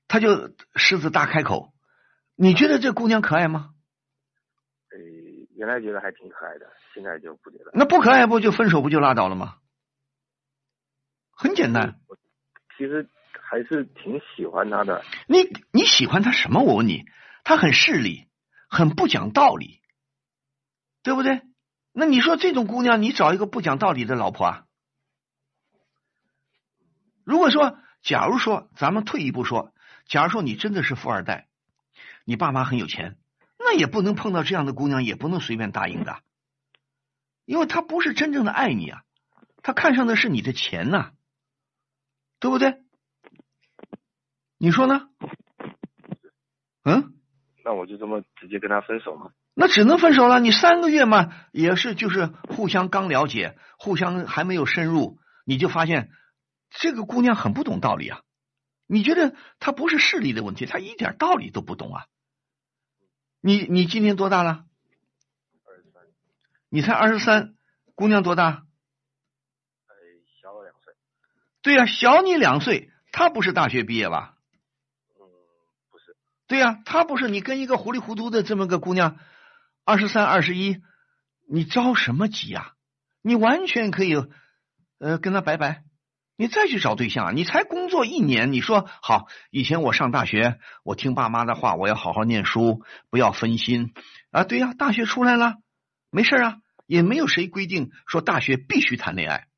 C: 他就狮子大开口，你觉得这姑娘可爱吗？
M: 呃，原来觉得还挺可爱的，现在就不觉得。
C: 那不可爱不就分手不就拉倒了吗？很简单。
M: 其实还是挺喜欢她的。
C: 你你喜欢她什么？我问你，她很势利，很不讲道理，对不对？那你说这种姑娘，你找一个不讲道理的老婆啊？如果说，假如说咱们退一步说，假如说你真的是富二代，你爸妈很有钱，那也不能碰到这样的姑娘，也不能随便答应的，因为她不是真正的爱你啊，她看上的是你的钱呐、对不对？你说呢？嗯，
M: 那我就这么直接跟他分手吗？
C: 那只能分手了。你三个月嘛，也是就是互相刚了解，互相还没有深入，你就发现这个姑娘很不懂道理啊。你觉得她不是势力的问题，她一点道理都不懂啊。你你今年多大了？
M: 二十三。
C: 你才二十三，姑娘多大？
M: 哎，小我两岁。
C: 对呀、小你两岁，她不是大学毕业吧？
M: 嗯，不是。
C: 对呀、她不是你跟一个糊里糊涂的这么个姑娘，二十三、二十一，你着什么急呀、你完全可以呃跟他拜拜，你再去找对象。你才工作一年，你说好，以前我上大学，我听爸妈的话，我要好好念书，不要分心啊。对呀、大学出来了，没事啊，也没有谁规定说大学必须谈恋爱。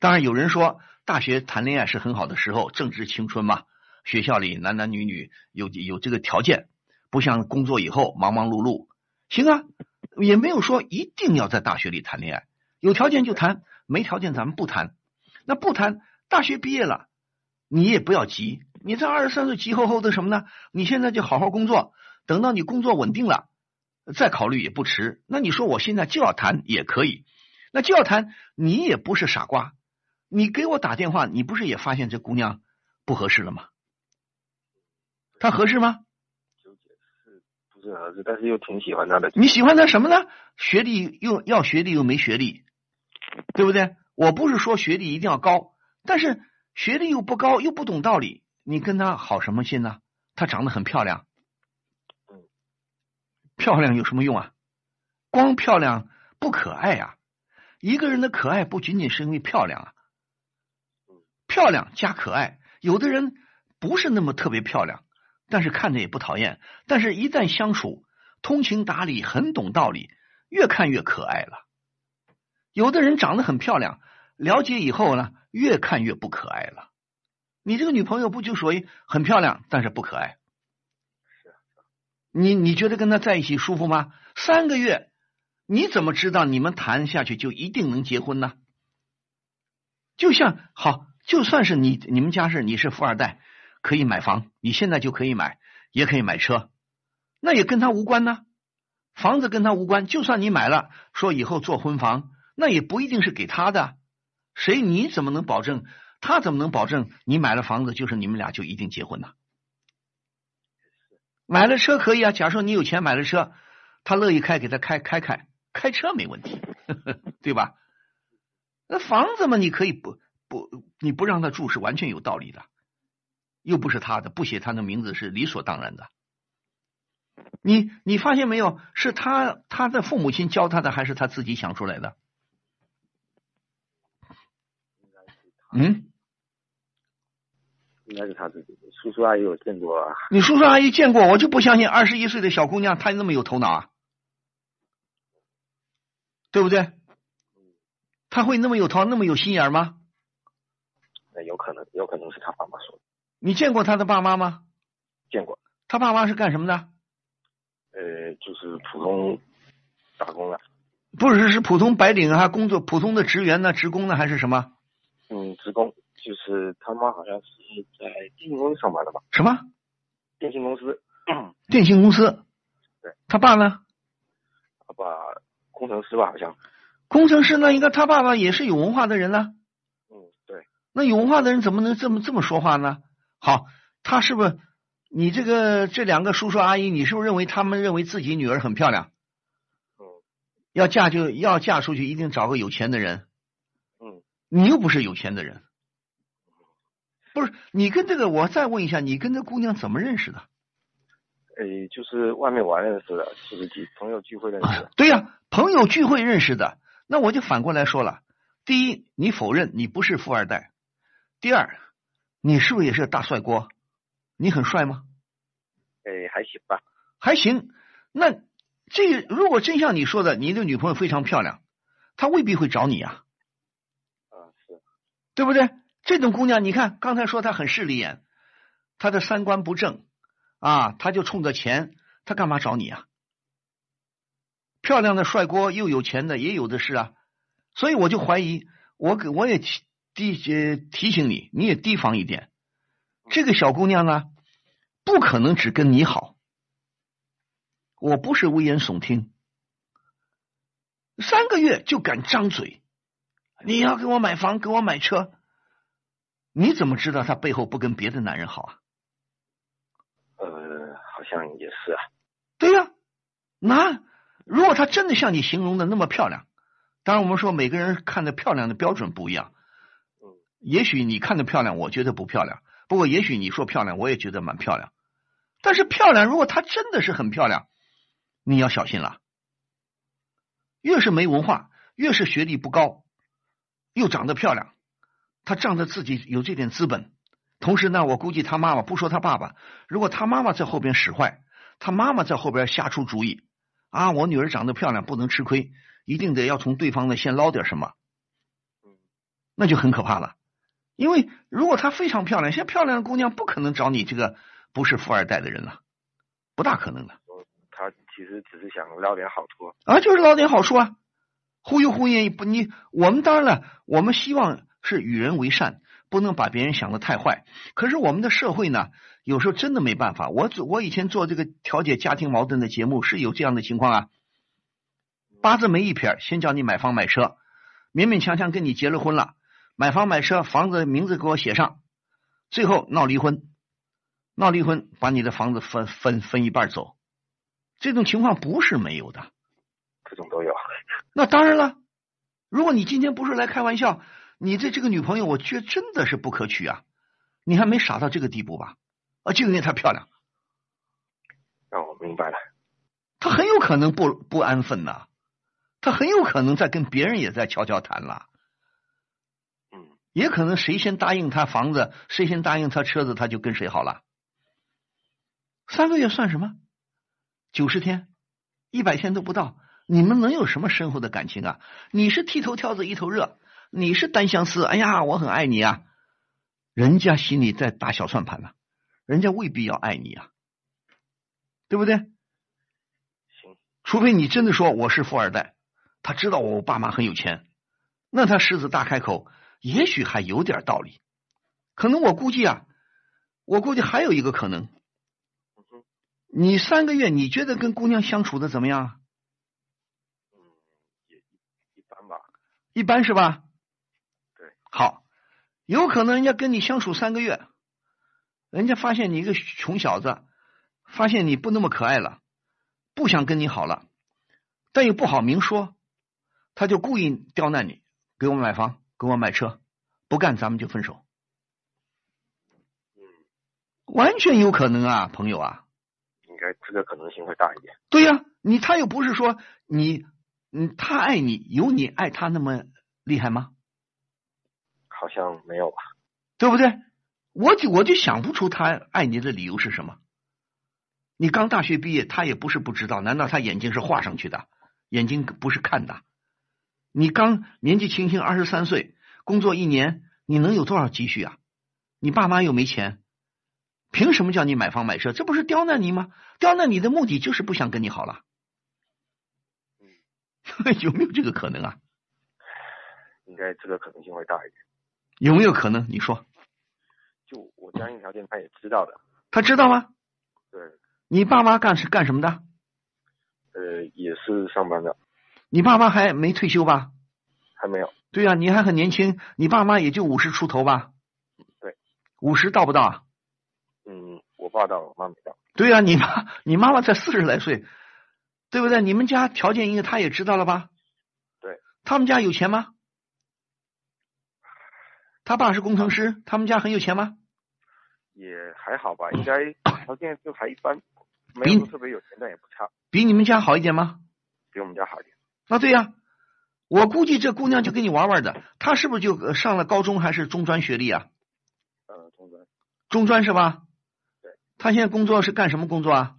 C: 当然有人说大学谈恋爱是很好的时候，正值青春嘛。学校里男男女女有有这个条件，不像工作以后忙忙碌碌。行啊，也没有说一定要在大学里谈恋爱，有条件就谈，没条件咱们不谈。那不谈，大学毕业了，你也不要急，你这二十三岁急吼吼的什么呢？你现在就好好工作，等到你工作稳定了，再考虑也不迟。那你说我现在就要谈也可以，那就要谈，你也不是傻瓜，你给我打电话，你不是也发现这姑娘不合适了吗？她合适吗？
M: 是不是合适？但是又挺喜欢他的。
C: 你喜欢他什么呢？学历又要学历又没学历，对不对？我不是说学历一定要高，但是学历又不高又不懂道理，你跟他好什么心呢？她长得很漂亮，
M: 嗯，
C: 漂亮有什么用啊？光漂亮不可爱啊！一个人的可爱不仅仅是因为漂亮啊，漂亮加可爱，有的人不是那么特别漂亮，但是看着也不讨厌，但是一旦相处，通情达理，很懂道理，越看越可爱了。有的人长得很漂亮，了解以后呢，越看越不可爱了。你这个女朋友不就属于很漂亮，但是不可爱？你你觉得跟她在一起舒服吗？三个月，你怎么知道你们谈下去就一定能结婚呢？就像好，就算是你你们家是你是富二代，可以买房，你现在就可以买，也可以买车，那也跟他无关呢。房子跟他无关，就算你买了，说以后做婚房，那也不一定是给他的。谁你怎么能保证？他怎么能保证你买了房子就是你们俩就一定结婚呢？买了车可以啊，假如说你有钱买了车，他乐意开给他开开开，开车没问题，对吧？那房子嘛，你可以不不你不让他住是完全有道理的，又不是他的，不写他的名字是理所当然的。你你发现没有？是他他的父母亲教他的，还是他自己想出来的？嗯，
M: 应该是他自己。叔叔阿姨有见过啊。
C: 你叔叔阿姨见过，我就不相信二十一岁的小姑娘她那么有头脑啊，对不对？她会那么有头，那么有心眼吗？
M: 那有可能，有可能是他爸妈说的。
C: 你见过他的爸妈吗？
M: 见过。
C: 他爸妈是干什么的？
M: 呃，就是普通打工的。
C: 不是是普通白领啊，工作普通的职员呢、职工呢，还是什么？
M: 嗯，职工。就是他妈好像是在电信公司上班的吧？
C: 什么？
M: 电信公司。
C: 电信公司。
M: 对。
C: 他爸呢？
M: 他爸工程师吧，好像。
C: 工程师那应该他爸爸也是有文化的人呢。
M: 嗯，对。
C: 那有文化的人怎么能这么这么说话呢？好，他是不是你这个这两个叔叔阿姨，你是不是认为他们认为自己女儿很漂亮？
M: 嗯。
C: 要嫁就要嫁出去，一定找个有钱的人。
M: 嗯。
C: 你又不是有钱的人。不是你跟这个，我再问一下，你跟这姑娘怎么认识的？
M: 诶，就是外面玩认识的，就是聚朋友聚会认识的。
C: 对呀，朋友聚会认识的。那我就反过来说了：第一，你否认你不是富二代；第二，你是不是也是大帅哥？你很帅吗？
M: 诶，还行吧。
C: 还行。那这如果真像你说的，你的女朋友非常漂亮，她未必会找你啊。
M: 啊，是。
C: 对不对？这种姑娘，你看刚才说她很势利眼，她的三观不正啊，她就冲着钱，她干嘛找你啊？漂亮的帅哥又有钱的也有的是啊，所以我就怀疑，我给我也提提提醒你，你也提防一点。这个小姑娘呢，不可能只跟你好。我不是危言耸听，三个月就敢张嘴，你要给我买房，给我买车。你怎么知道她背后不跟别的男人好啊？
M: 呃，好像也是啊。
C: 对呀，那如果她真的像你形容的那么漂亮，当然我们说每个人看的漂亮的标准不一样。
M: 嗯。
C: 也许你看的漂亮，我觉得不漂亮。不过也许你说漂亮，我也觉得蛮漂亮。但是漂亮，如果她真的是很漂亮，你要小心了。越是没文化，越是学历不高，又长得漂亮。她仗着自己有这点资本，同时呢，我估计他妈妈不说他爸爸，如果他妈妈在后边使坏，他妈妈在后边瞎出主意啊，我女儿长得漂亮，不能吃亏，一定得要从对方那先捞点什么，那就很可怕了。因为如果她非常漂亮，现在漂亮的姑娘不可能找你这个不是富二代的人了，不大可能的。
M: 他其实只是想捞点好处
C: 啊，就是捞点好处啊，忽悠忽悠不你我们当然了，我们希望。是与人为善，不能把别人想的太坏。可是我们的社会呢，有时候真的没办法。我我以前做这个调解家庭矛盾的节目，是有这样的情况啊。八字没一撇，先叫你买房买车，勉勉强强跟你结了婚了，买房买车，房子名字给我写上，最后闹离婚，闹离婚把你的房子分分分一半走，这种情况不是没有的，
M: 这种都有。
C: 那当然了，如果你今天不是来开玩笑。你这这个女朋友，我觉得真的是不可取啊！你还没傻到这个地步吧？啊，就因为她漂亮。
M: 让我明白了。
C: 她很有可能不不安分呐，她很有可能在跟别人也在悄悄谈了。
M: 嗯。
C: 也可能谁先答应他房子，谁先答应他车子，他就跟谁好了。三个月算什么？九十天、一百天都不到，你们能有什么深厚的感情啊？你是剃头挑子一头热。你是单相思，哎呀，我很爱你啊！人家心里在打小算盘呢，人家未必要爱你啊，对不对？
M: 行，
C: 除非你真的说我是富二代，他知道我爸妈很有钱，那他狮子大开口，也许还有点道理。可能我估计啊，我估计还有一个可能，你三个月你觉得跟姑娘相处的怎么样？
M: 嗯，也一般吧。
C: 一般是吧？对好，有可能人家跟你相处三个月，人家发现你一个穷小子，发现你不那么可爱了，不想跟你好了，但又不好明说，他就故意刁难你，给我买房，给我买车，不干咱们就分手。完全有可能啊，朋友啊。
M: 应该这个可能性会大一点。
C: 对呀，你他又不是说你，嗯，他爱你有你爱他那么厉害吗？
M: 好像没有吧，
C: 对不对？我就我就想不出他爱你的理由是什么。你刚大学毕业，他也不是不知道，难道他眼睛是画上去的？眼睛不是看的。你刚年纪轻轻二十三岁，工作一年，你能有多少积蓄啊？你爸妈又没钱，凭什么叫你买房买车？这不是刁难你吗？刁难你的目的就是不想跟你好了。有没有这个可能啊？
M: 应该这个可能性会大一点。
C: 有没有可能？你说
M: 就我家庭条件他也知道的，
C: 他知道吗？
M: 对，
C: 你爸妈干是干什么的？
M: 呃，也是上班的，
C: 你爸妈还没退休吧？
M: 还没有，
C: 对呀、你还很年轻，你爸妈也就五十出头吧？
M: 对，
C: 五十到不到啊？
M: 嗯，我爸到，我妈没到，
C: 对呀、你妈你妈妈才四十来岁，对不对？你们家条件应该他也知道了吧？
M: 对，
C: 他们家有钱吗？他爸是工程师，他们家很有钱吗？
M: 也还好吧，应该条件就还一般，没有特别有钱，但也不差，
C: 比你们家好一点吗？
M: 比我们家好一点。
C: 啊，对呀、我估计这姑娘就跟你玩玩的，她是不是就呃上了高中还是中专学历啊？
M: 呃，中专，
C: 中专是吧？
M: 对。
C: 她现在工作是干什么工作啊？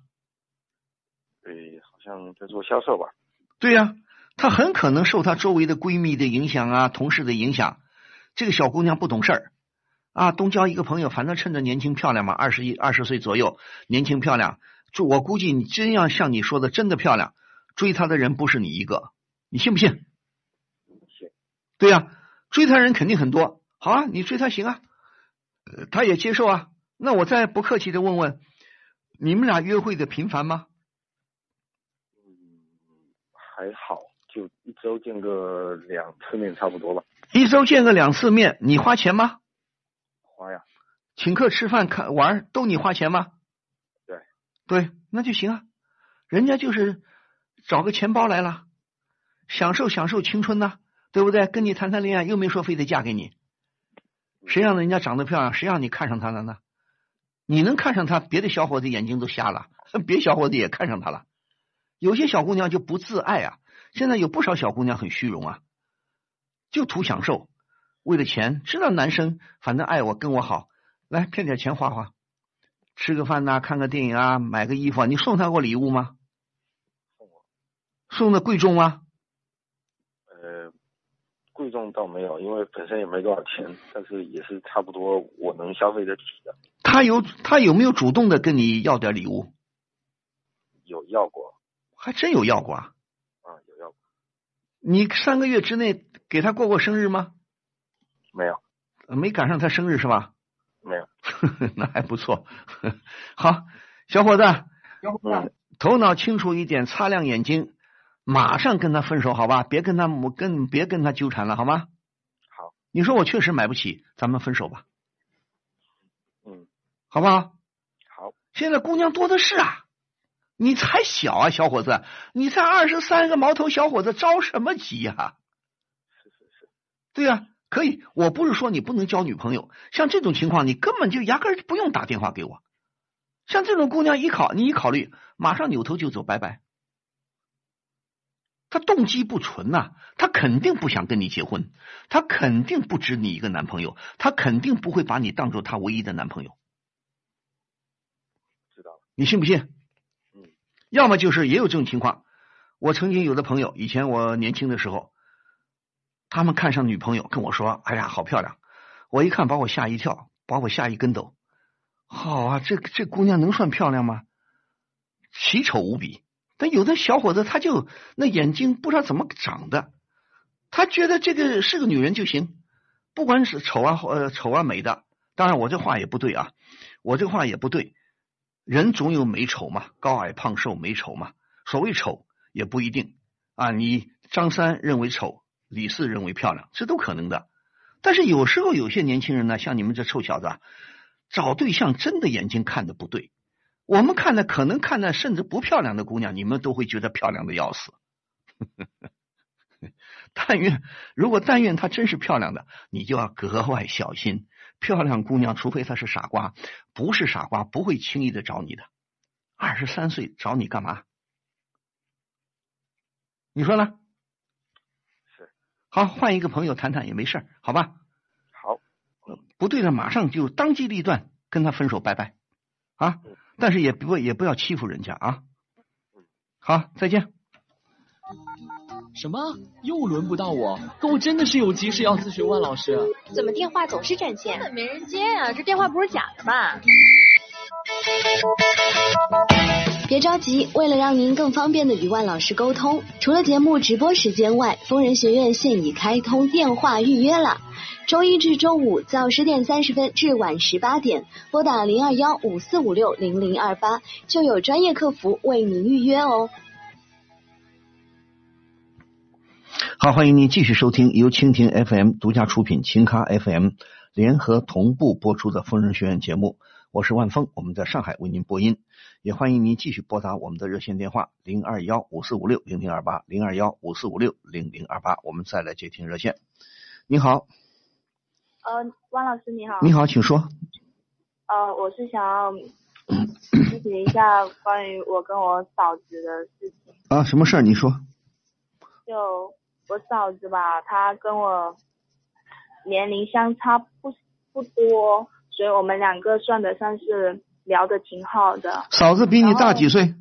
M: 对，好像在做销售吧。
C: 对呀、她很可能受她周围的闺蜜的影响啊，同事的影响。这个小姑娘不懂事儿啊，东交一个朋友，反正趁着年轻漂亮嘛，二十一二十岁左右，年轻漂亮。就我估计，你真要像你说的，真的漂亮，追她的人不是你一个，你信不信？
M: 信。
C: 对呀、追她人肯定很多。好啊，你追她行啊，呃她也接受啊。那我再不客气的问问，你们俩约会的频繁吗？
M: 还好，就一周见个两次面差不多吧。
C: 一周见个两次面，你花钱吗？
M: 花呀，
C: 请客吃饭、看玩儿都你花钱吗？
M: 对，
C: 对，那就行啊。人家就是找个钱包来了，享受享受青春呐、对不对？跟你谈谈恋爱，又没说非得嫁给你。谁让人家长得漂亮，谁让你看上她了呢？你能看上她，别的小伙子眼睛都瞎了，别小伙子也看上她了。有些小姑娘就不自爱啊，现在有不少小姑娘很虚荣啊，就图享受，为了钱，知道男生反正爱我跟我好，来骗点钱花花，吃个饭呐、看个电影啊，买个衣服啊，你送他过礼物吗？
M: 送我，
C: 送的贵重吗？
M: 呃，贵重倒没有，因为本身也没多少钱，但是也是差不多我能消费得起的。
C: 他有他有没有主动的跟你要点礼物？
M: 有要过
C: 还真有要过啊！
M: 啊，有要过，
C: 你三个月之内给他过过生日吗？
M: 没有，
C: 呃没赶上他生日是吧？
M: 没有。
C: 那还不错。好，小伙子，
M: 嗯，
C: 头脑清楚一点，擦亮眼睛，马上跟他分手，好吧？别跟他我跟别跟他纠缠了，好吗？
M: 好。
C: 你说我确实买不起，咱们分手吧，
M: 嗯，
C: 好不好？
M: 好，
C: 现在姑娘多的是啊，你才小啊，小伙子，你才二十三个毛头小伙子，着什么急呀、
M: 是是是，
C: 对呀、可以，我不是说你不能交女朋友，像这种情况，你根本就压根儿不用打电话给我。像这种姑娘一考，你一考虑，马上扭头就走，拜拜。她动机不纯呐、他肯定不想跟你结婚，他肯定不止你一个男朋友，他肯定不会把你当做他唯一的男朋友，
M: 知道了。
C: 你信不信？
M: 嗯，
C: 要么就是也有这种情况。我曾经有的朋友，以前我年轻的时候，他们看上女朋友跟我说：“哎呀，好漂亮！”我一看，把我吓一跳，把我吓一跟斗。好啊，这这姑娘能算漂亮吗？奇丑无比。但有的小伙子他就那眼睛不知道怎么长的，他觉得这个是个女人就行，不管是丑啊呃丑啊美的。当然我这话也不对啊，我这话也不对。人总有美丑嘛，高矮胖瘦美丑嘛。所谓丑也不一定啊，你张三认为丑，李四认为漂亮，这都可能的。但是有时候有些年轻人呢，像你们这臭小子啊，找对象真的眼睛看的不对。我们看的可能看的甚至不漂亮的姑娘，你们都会觉得漂亮的要死。但愿如果但愿她真是漂亮的，你就要格外小心。漂亮姑娘，除非她是傻瓜，不是傻瓜不会轻易的找你的。二十三岁找你干嘛？你说呢？
M: 是。
C: 好，换一个朋友谈谈也没事儿，好吧？
M: 好，
C: 不对的，马上就当机立断跟他分手，拜拜啊！但是也不也不要欺负人家啊！好，再见。
J: 什么？又轮不到我？可我真的是有急事要咨询万老师。
N: 怎么电话总是占线？根本没人接啊！这电话不是假的吧？
F: 别着急，为了让您更方便的与万老师沟通，除了节目直播时间外，疯人学院现已开通电话预约了。周一至周五早十点三十分至晚十八点，拨打零二幺五四五六零零二八，就有专业客服为您预约哦。
C: 好，欢迎您继续收听由蜻蜓 FM 独家出品、秦咖 FM 联合同步播出的《疯人学院》节目。我是万峰，我们在上海为您播音，也欢迎您继续拨打我们的热线电话零二幺五四五六零零二八零二幺五四五六零零二八，我们再来接听热线。你好，
I: 呃，汪老师你好。
C: 你好，请说。
I: 呃，我是想要咨询一下关于我跟我嫂子的事情。
C: 啊，什么事儿？你说。
I: 就我嫂子吧，她跟我年龄相差不不多。所以我们两个算得上是聊得挺好的。
C: 嫂子比你大几岁？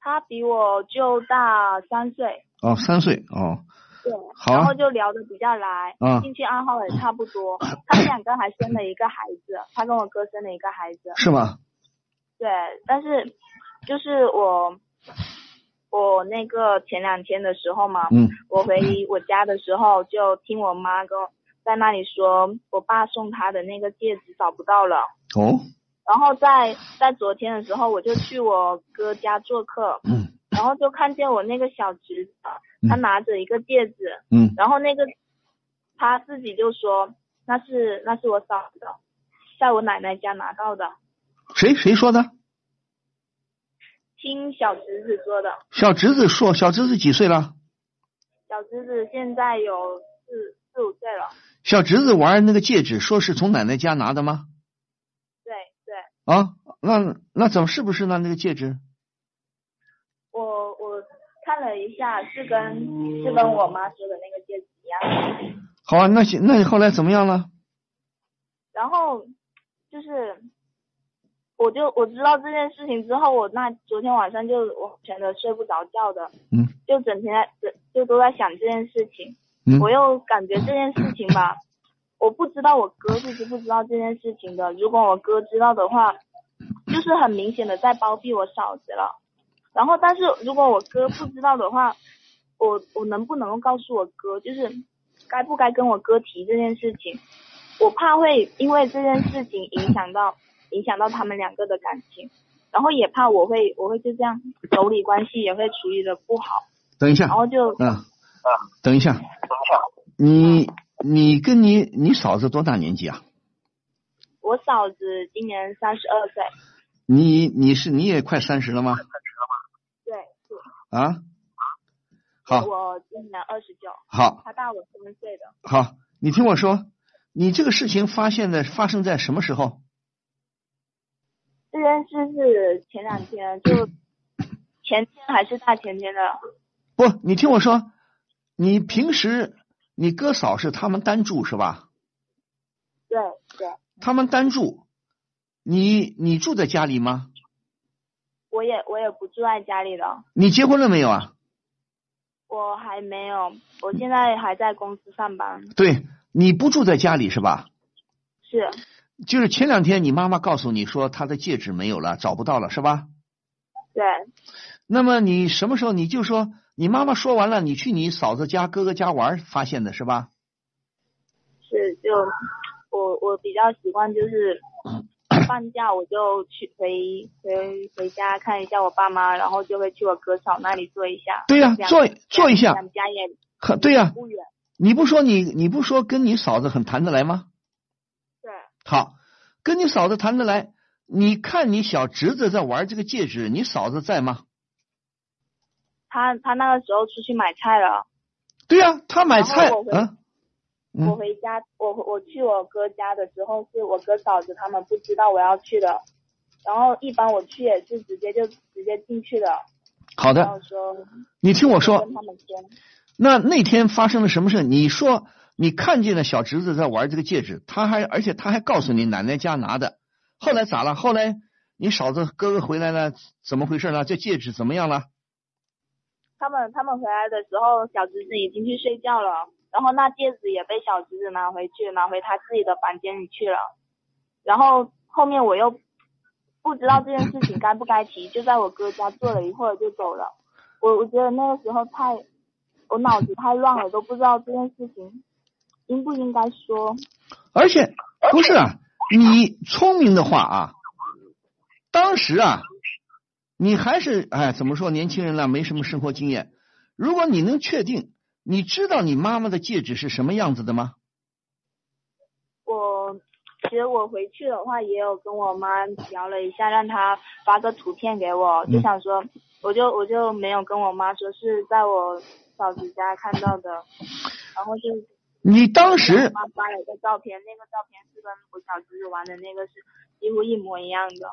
I: 她比我就大三岁。
C: 哦，三岁哦。
I: 对。
C: 好。
I: 然后就聊得比较来，
C: 啊，
I: 兴趣爱好也差不多。他们两个还生了一个孩子，他跟我哥生了一个孩子。
C: 是吗？
I: 对，但是就是我，我那个前两天的时候嘛，
C: 嗯，
I: 我回我家的时候就听我妈跟。在那里说，我爸送他的那个戒指找不到了。
C: 哦。
I: 然后在在昨天的时候，我就去我哥家做客。
C: 嗯。
I: 然后就看见我那个小侄子，他拿着一个戒指。
C: 嗯。
I: 然后那个他自己就说，那是那是我嫂子，在我奶奶家拿到的。
C: 谁谁说的？
I: 听小侄子说的。
C: 小侄子说，小侄子几岁了？
I: 小侄子现在有四四五岁了。
C: 小侄子玩那个戒指，说是从奶奶家拿的吗？
I: 对对。
C: 啊，那那怎么是不是呢？那个戒指？
I: 我我看了一下，是跟是跟我妈说的那个戒指一样。
C: 好啊，那行那你后来怎么样了？
I: 然后就是，我就我知道这件事情之后，我那昨天晚上就我全都睡不着觉的。
C: 嗯。
I: 就整天在就都在想这件事情。我又感觉这件事情吧，我不知道我哥是知不知道这件事情的。如果我哥知道的话，就是很明显的在包庇我嫂子了。然后，但是如果我哥不知道的话，我我能不能够告诉我哥，就是该不该跟我哥提这件事情？我怕会因为这件事情影响到 影响到他们两个的感情，然后也怕我会我会就这样妯娌关系也会处理的不好。
C: 等一下。
I: 然后就
C: 嗯。等一下，等一下，你你跟你你嫂子多大年纪啊？
I: 我嫂子今年三十二岁。
C: 你你是你也快三十了吗？
I: 对，是。
C: 啊？好。
I: 我今年二十九。
C: 好。
I: 他大我三岁的。
C: 好，你听我说，你这个事情发现的发生在什么时候？
I: 这件事是前两天，就前天还是大前天的？
C: 不，你听我说。你平时你哥嫂是他们单住是吧？
I: 对对。
C: 他们单住，你你住在家里吗？
I: 我也我也不住在家里的。
C: 你结婚了没有啊？
I: 我还没有，我现在还在公司上班。
C: 对，你不住在家里是吧？
I: 是。
C: 就是前两天你妈妈告诉你说她的戒指没有了，找不到了是吧？
I: 对。
C: 那么你什么时候你就说？你妈妈说完了，你去你嫂子家、哥哥家玩，发现的是吧？
I: 是，就我我比较习惯就是 放假我就去回回回家看一下我爸妈，然后就会去我哥嫂那里坐一下。
C: 对呀，坐坐一下。
I: 咱们家也
C: 很对呀。
I: 不远。
C: 你不说你你不说跟你嫂子很谈得来吗？
I: 对。
C: 好，跟你嫂子谈得来，你看你小侄子在玩这个戒指，你嫂子在吗？
I: 他他那个时候出去买菜了，
C: 对呀，他买菜。嗯，
I: 我回家，我我去我哥家的时候，是我哥嫂子他们不知道我要去的，然后一般我去也是直接就直接进去的。
C: 好的。你听我说。那那天发生了什么事？你说你看见了小侄子在玩这个戒指，他还而且他还告诉你奶奶家拿的，后来咋了？后来你嫂子哥哥回来了，怎么回事呢？这戒指怎么样了？
I: 他们他们回来的时候，小侄子已经去睡觉了，然后那戒指也被小侄子拿回去，拿回他自己的房间里去了。然后后面我又不知道这件事情该不该提，就在我哥家坐了一会儿就走了。我我觉得那个时候太，我脑子太乱了，都不知道这件事情应不应该说。
C: 而且不是啊，你聪明的话啊，当时啊，你还是哎怎么说，年轻人呢，没什么生活经验。如果你能确定，你知道你妈妈的戒指是什么样子的吗？
I: 我其实我回去的话，也有跟我妈聊了一下，让她发个图片给我，就想说，我就我就没有跟我妈说是在我嫂子家看到的，然后就
C: 你当时
I: 妈发了一个照片，那个照片是跟我小侄子玩的那个是几乎一模一样的，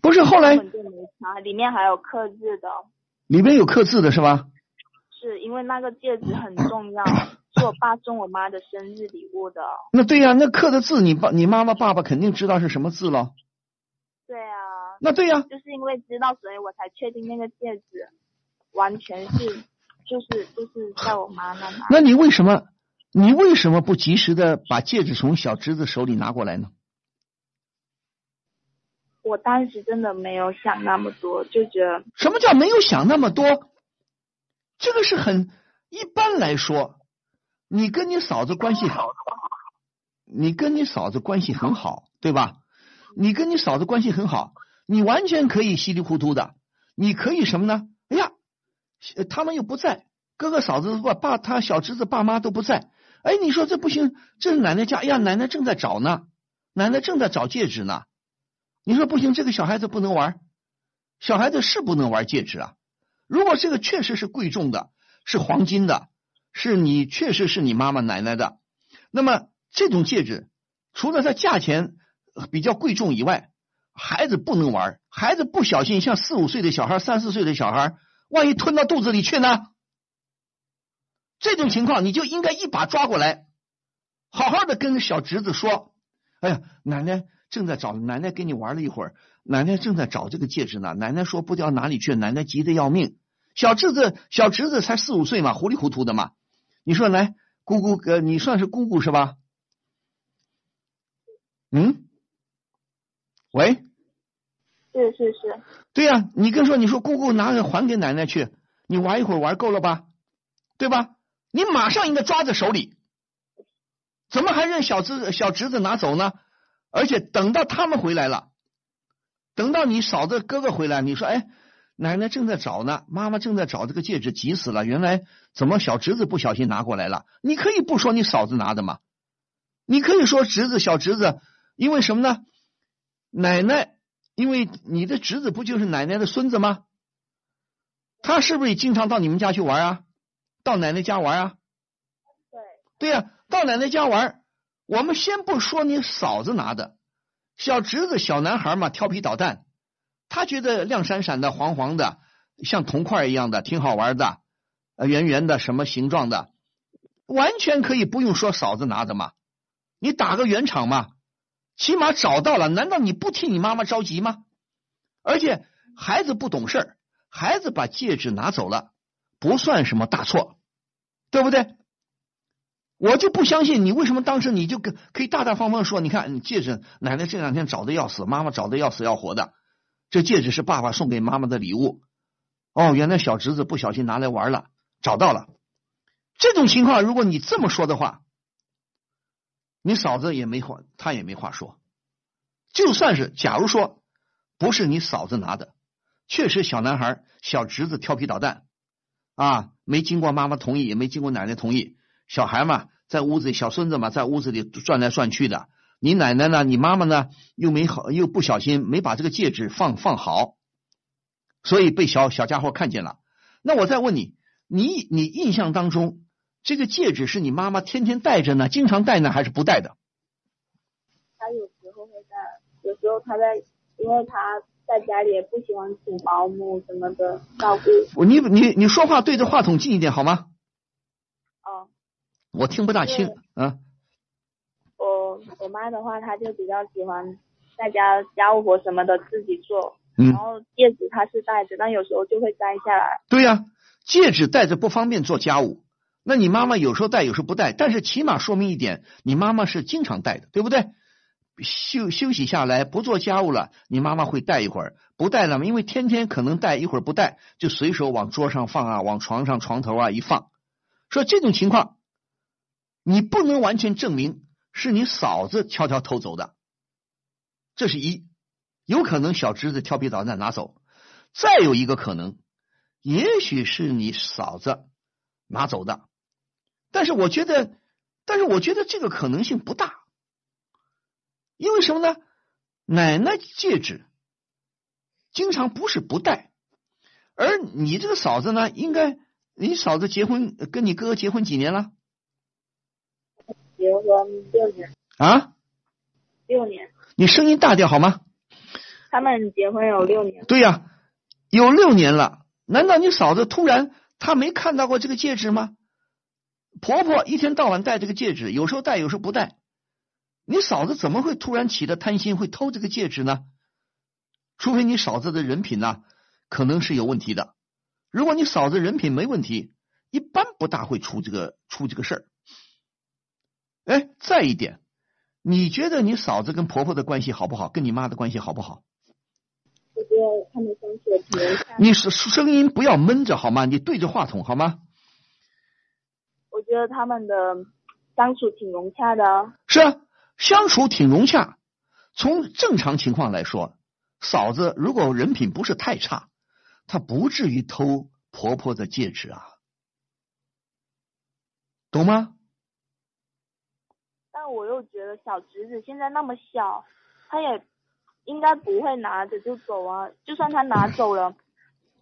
C: 不是后来
I: 根本就没差，里面还有刻字的，
C: 里面有刻字的是吧？
I: 是因为那个戒指很重要，是我爸送我妈的生日礼物的。
C: 那对呀、那刻的字，你爸、你妈妈、爸爸肯定知道是什么字了。
I: 对啊，
C: 那对呀、
I: 就是因为知道，所以我才确定那个戒指完全是就是就是在我妈那拿。
C: 那你为什么你为什么不及时的把戒指从小侄子手里拿过来呢？
I: 我当时真的没有想那么多，就觉得
C: 什么叫没有想那么多？这个是很一般来说，你跟你嫂子关系好，你跟你嫂子关系很好，对吧？你跟你嫂子关系很好，你完全可以稀里糊涂的，你可以什么呢？哎呀，他们又不在，哥哥嫂子爸爸他小侄子爸妈都不在，哎，你说这不行，这是奶奶家，哎呀，奶奶正在找呢，奶奶正在找戒指呢，你说不行，这个小孩子不能玩，小孩子是不能玩戒指啊。如果这个确实是贵重的，是黄金的，是你确实是你妈妈奶奶的，那么这种戒指除了它价钱比较贵重以外，孩子不能玩，孩子不小心，像四五岁的小孩、三四岁的小孩，万一吞到肚子里去呢？这种情况你就应该一把抓过来，好好的跟小侄子说：“哎呀，奶奶正在找，奶奶跟你玩了一会儿，奶奶正在找这个戒指呢。奶奶说不知道哪里去，奶奶急得要命。小侄子，小侄子才四五岁嘛，糊里糊涂的嘛。你说来，姑姑，呃，你算是姑姑是吧？嗯，喂，
I: 是是是，
C: 对呀、你跟说，你说姑姑拿着还给奶奶去，你玩一会儿玩够了吧？对吧？你马上应该抓在手里，怎么还让小侄小侄子拿走呢？而且等到他们回来了，等到你嫂子哥哥回来，你说哎，奶奶正在找呢，妈妈正在找这个戒指，急死了。原来怎么小侄子不小心拿过来了？你可以不说你嫂子拿的嘛，你可以说侄子小侄子，因为什么呢？奶奶，因为你的侄子不就是奶奶的孙子吗？他是不是也经常到你们家去玩啊？到奶奶家玩啊？
I: 对。
C: 对呀、到奶奶家玩，我们先不说你嫂子拿的，小侄子小男孩嘛，调皮捣蛋，他觉得亮闪闪的、黄黄的，像铜块一样的，挺好玩的，呃，圆圆的，什么形状的，完全可以不用说嫂子拿的嘛，你打个圆场嘛，起码找到了，难道你不替你妈妈着急吗？而且孩子不懂事儿，孩子把戒指拿走了，不算什么大错，对不对？我就不相信你为什么当时你就可可以大大方方说，你看你戒指，奶奶这两天找的要死，妈妈找的要死要活的，这戒指是爸爸送给妈妈的礼物。哦，原来小侄子不小心拿来玩了，找到了。这种情况，如果你这么说的话，你嫂子也没话，她也没话说。就算是假如说不是你嫂子拿的，确实小男孩小侄子调皮捣蛋啊，没经过妈妈同意，也没经过奶奶同意。小孩嘛，在屋子里，小孙子嘛，在屋子里转来转去的。你奶奶呢？你妈妈呢？又没好，又不小心没把这个戒指放放好，所以被小小家伙看见了。那我再问你，你你印象当中，这个戒指是你妈妈天天戴着呢，经常戴呢，还是不戴的？
I: 她有时候会戴，有时候她在，因为她在家里也不喜欢请保姆什么的照顾。
C: 我你你你说话对着话筒近一点好吗？
I: 哦，
C: 我听不大清啊。
I: 我我妈的话，她就比较喜欢在家家务活什么的自己做，
C: 嗯
I: 然后戒指她是戴着，但有时候就会摘下来。
C: 对呀、戒指戴着不方便做家务。那你妈妈有时候戴，有时候不戴，但是起码说明一点，你妈妈是经常戴的，对不对？休休息下来，不做家务了，你妈妈会戴一会儿，不戴了，因为天天可能戴一会儿不戴，就随手往桌上放啊，往床上床头啊一放。说这种情况，你不能完全证明是你嫂子悄悄偷走的，这是一，有可能小侄子调皮捣蛋拿走。再有一个可能，也许是你嫂子拿走的，但是我觉得，但是我觉得这个可能性不大。因为什么呢？奶奶戒指经常不是不戴，而你这个嫂子呢，应该你嫂子结婚跟你哥哥结婚几年了？
O: 结婚六年。
C: 啊？
O: 六年。
C: 你声音大点好吗？
O: 他们结婚有六年。
C: 对呀，有六年了。难道你嫂子突然她没看到过这个戒指吗？婆婆一天到晚戴这个戒指，有时候戴，有时候不戴。你嫂子怎么会突然起的贪心，会偷这个戒指呢？除非你嫂子的人品呢，可能是有问题的。如果你嫂子人品没问题，一般不大会出这个出这个事儿。哎，再一点，你觉得你嫂子跟婆婆的关系好不好？跟你妈的关系好不好？
O: 我觉得他们相处。
C: 你是声音不要闷着好吗？你对着话筒好吗？
O: 我觉得他们的相处挺融洽的。
C: 是啊。相处挺融洽，从正常情况来说，嫂子如果人品不是太差，她不至于偷婆婆的戒指啊，懂吗？
O: 但我又觉得小侄子现在那么小，他也应该不会拿着就走啊。就算他拿走了，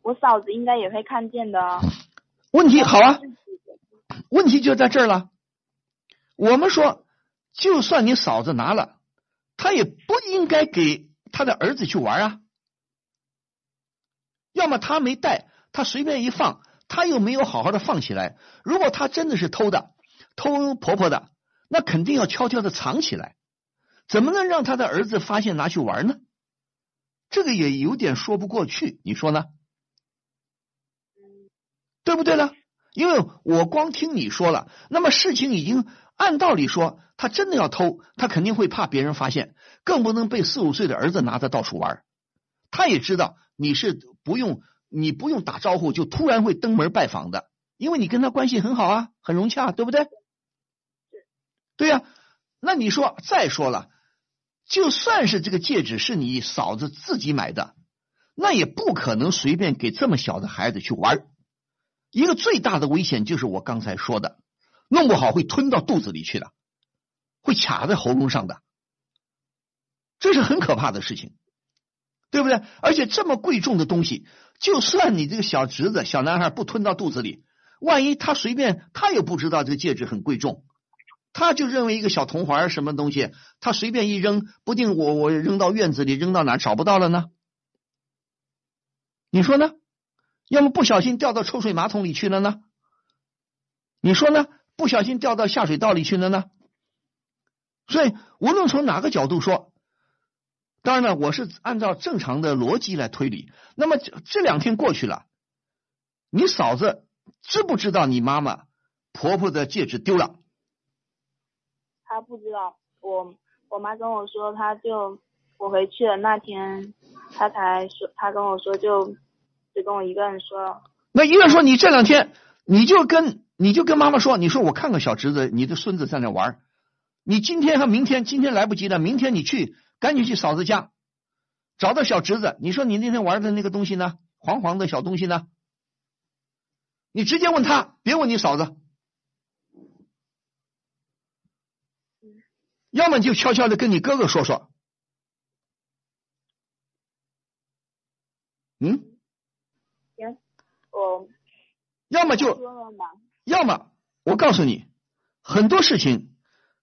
O: 我嫂子应该也会看见的。
C: 问题好啊，问题就在这儿了。我们说。就算你嫂子拿了，他也不应该给他的儿子去玩啊。要么他没带，他随便一放，他又没有好好的放起来。如果他真的是偷的，偷婆婆的，那肯定要悄悄的藏起来。怎么能让他的儿子发现拿去玩呢？这个也有点说不过去，你说呢？对不对呢？因为我光听你说了，那么事情已经。按道理说，他真的要偷，他肯定会怕别人发现，更不能被四五岁的儿子拿着到处玩。他也知道你是不用你不用打招呼就突然会登门拜访的，因为你跟他关系很好啊，很融洽，对不对？对呀。那你说，再说了，就算是这个戒指是你嫂子自己买的，那也不可能随便给这么小的孩子去玩。一个最大的危险就是我刚才说的。弄不好会吞到肚子里去的，会卡在喉咙上的，这是很可怕的事情，对不对？而且这么贵重的东西，就算你这个小侄子、小男孩不吞到肚子里，万一他随便，他也不知道这个戒指很贵重，他就认为一个小铜环什么东西，他随便一扔，不定我我扔到院子里，扔到哪找不到了呢？你说呢？要么不小心掉到抽水马桶里去了呢？你说呢？不小心掉到下水道里去了呢，所以无论从哪个角度说，当然了，我是按照正常的逻辑来推理。那么这两天过去了，你嫂子知不知道你妈妈婆婆的戒指丢了？
O: 他不知道，我我妈跟我说，他就我回去了那天，他才说，他跟我说就只跟我一个人说。
C: 那一个人说你这两天你就跟。你就跟妈妈说，你说我看看小侄子，你的孙子在那玩。你今天和明天，今天来不及了，明天你去，赶紧去嫂子家找到小侄子。你说你那天玩的那个东西呢？黄黄的小东西呢？你直接问他，别问你嫂子。要么就悄悄的跟你哥哥说说。嗯？
O: 行，我。
C: 要么就。要么我告诉你，很多事情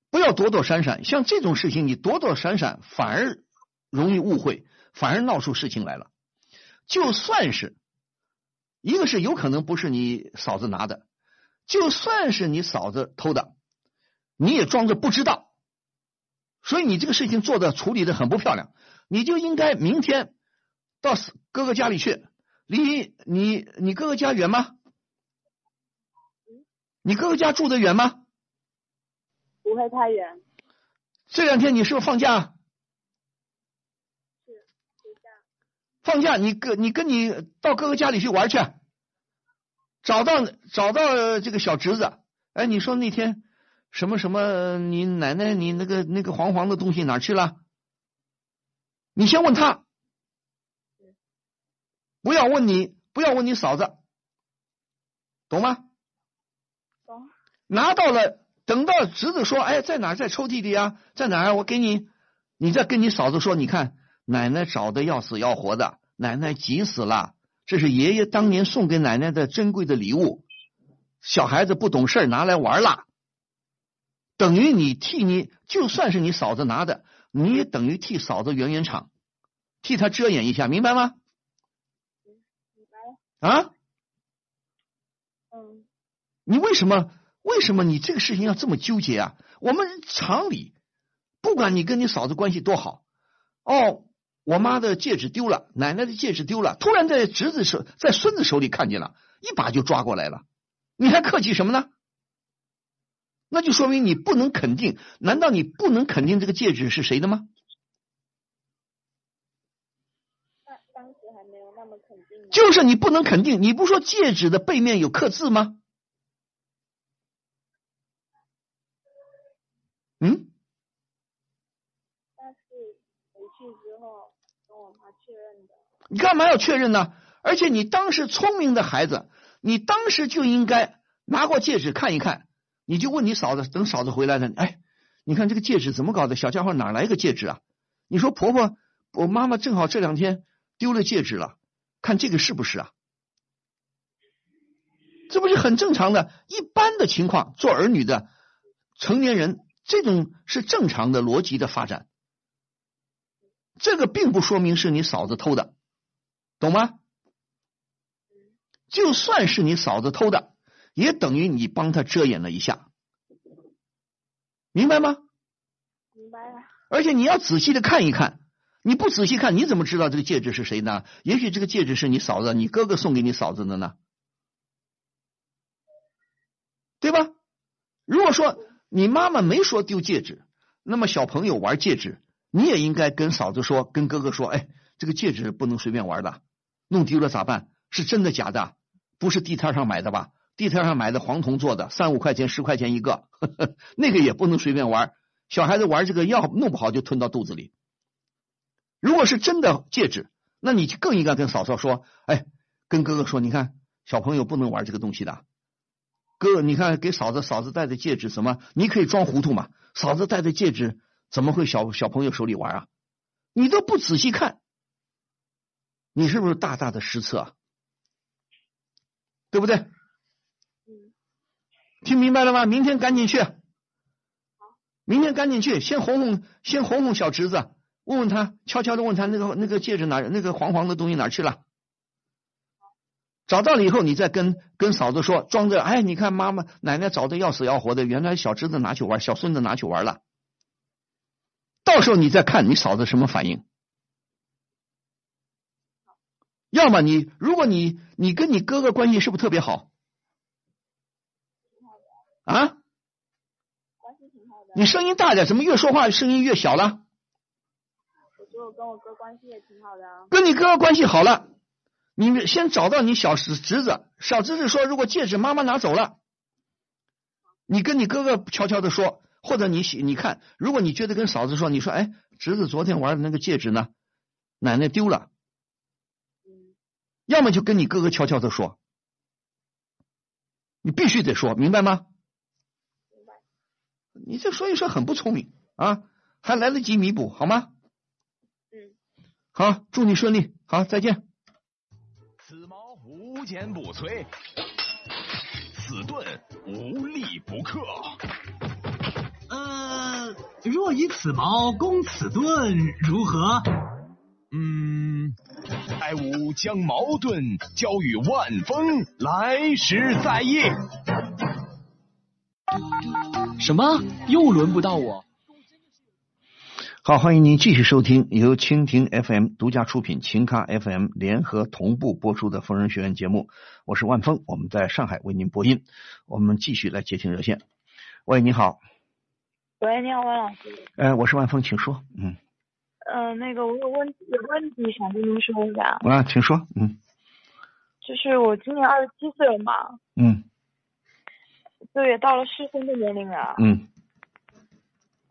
C: 不要躲躲闪闪，像这种事情你躲躲闪闪反而容易误会，反而闹出事情来了。就算是一个是有可能不是你嫂子拿的，就算是你嫂子偷的，你也装着不知道，所以你这个事情做的处理的很不漂亮，你就应该明天到哥哥家里去。离你你哥哥家远吗？你哥哥家住的远吗？
O: 不会太远。
C: 这两天你是不是放假？是，放假。放假你哥你跟你到哥哥家里去玩去，找到找到这个小侄子。哎，你说那天。什么什么，你奶奶你那个那个黄黄的东西哪去了？你先问他，不要问你，不要问你嫂子，懂吗？
I: 懂。
C: 拿到了，等到侄子说，哎，在哪儿？在抽屉里啊？在哪儿？我给你，你再跟你嫂子说，你看奶奶找的要死要活的，奶奶急死了，这是爷爷当年送给奶奶的珍贵的礼物，小孩子不懂事拿来玩了，等于你替你，就算是你嫂子拿的。你也等于替嫂子圆圆场，替她遮掩一下，明白吗？
I: 明白
C: 了。啊？
I: 嗯。
C: 你为什么？为什么你这个事情要这么纠结啊？我们常理，不管你跟你嫂子关系多好，哦，我妈的戒指丢了，奶奶的戒指丢了，突然在侄子手，在孙子手里看见了，一把就抓过来了，你还客气什么呢？那就说明你不能肯定，难道你不能肯定这个戒指是谁的吗？
I: 那当时还没有那么肯定。
C: 就是你不能肯定，你不说戒指的背面有刻字吗？嗯？
I: 但是回去之后跟我妈确认的。
C: 你干嘛要确认呢？而且你当时聪明的孩子，你当时就应该拿过戒指看一看。你就问你嫂子，等嫂子回来了，哎，你看这个戒指怎么搞的？小家伙哪来一个戒指啊？你说婆婆，我妈妈正好这两天丢了戒指了，看这个是不是啊？这不是很正常的，一般的情况，做儿女的成年人，这种是正常的逻辑的发展。这个并不说明是你嫂子偷的，懂吗？就算是你嫂子偷的。也等于你帮他遮掩了一下，明白吗？
I: 明白了。
C: 而且你要仔细的看一看，你不仔细看，你怎么知道这个戒指是谁呢？也许这个戒指是你嫂子、你哥哥送给你嫂子的呢，对吧？如果说你妈妈没说丢戒指，那么小朋友玩戒指，你也应该跟嫂子说、跟哥哥说：“哎，这个戒指不能随便玩的，弄丢了咋办？是真的假的？不是地摊上买的吧？”地摊上买的黄铜做的，三五块钱、十块钱一个，呵呵那个也不能随便玩。小孩子玩这个，要弄不好就吞到肚子里。如果是真的戒指，那你就更应该跟嫂嫂说：“哎，跟哥哥说，你看小朋友不能玩这个东西的。哥，你看给嫂子，嫂子戴的戒指什么？你可以装糊涂嘛？嫂子戴的戒指怎么会小小朋友手里玩啊？你都不仔细看，你是不是大大的失策？啊？对不对？”听明白了吗？明天赶紧去，明天赶紧去，先哄哄，先哄哄小侄子，问问他，悄悄的问他那个那个戒指哪，那个黄黄的东西哪去了？找到了以后，你再跟跟嫂子说，装着，哎，你看妈妈奶奶找的要死要活的，原来小侄子拿去玩，小孙子拿去玩了。到时候你再看你嫂子什么反应。要么你，如果你你跟你哥哥关系是不是特别好？啊！关系挺好的你声音大点，怎么越说话声音越小了？
I: 我说我跟我哥关系也挺好的啊。
C: 跟你哥哥关系好了，你先找到你小侄侄子，小侄子说如果戒指妈妈拿走了，你跟你哥哥悄悄的说，或者你你看，如果你觉得跟嫂子说，你说哎，侄子昨天玩的那个戒指呢，奶奶丢了。要么就跟你哥哥悄悄的说，你必须得说明白吗？你这所以说很不聪明啊，还来得及弥补好吗？
I: 嗯，
C: 好，祝你顺利，好，再见。
P: 此矛无坚不摧，此盾无力不克。
Q: 呃，若以此矛攻此盾，如何？
P: 嗯，待吾将矛盾交与万峰，来时再议。
E: 什么？又轮不到我？
R: 好，欢迎您继续收听由蜻蜓 FM 独家出品、秦咖 FM 联合同步播出的《疯人学院》节目。我是万峰，我们在上海为您播音。我们继续来接听热线。喂，你好。
I: 喂，你好，万老师。
R: 呃，我是万峰，请说。嗯。
O: 呃，那个我有问有问题想跟您说一下，
C: 啊，请说，嗯
O: 就是我今年二十七岁了嘛，
C: 嗯
O: 就也到了适婚的年龄了。
C: 嗯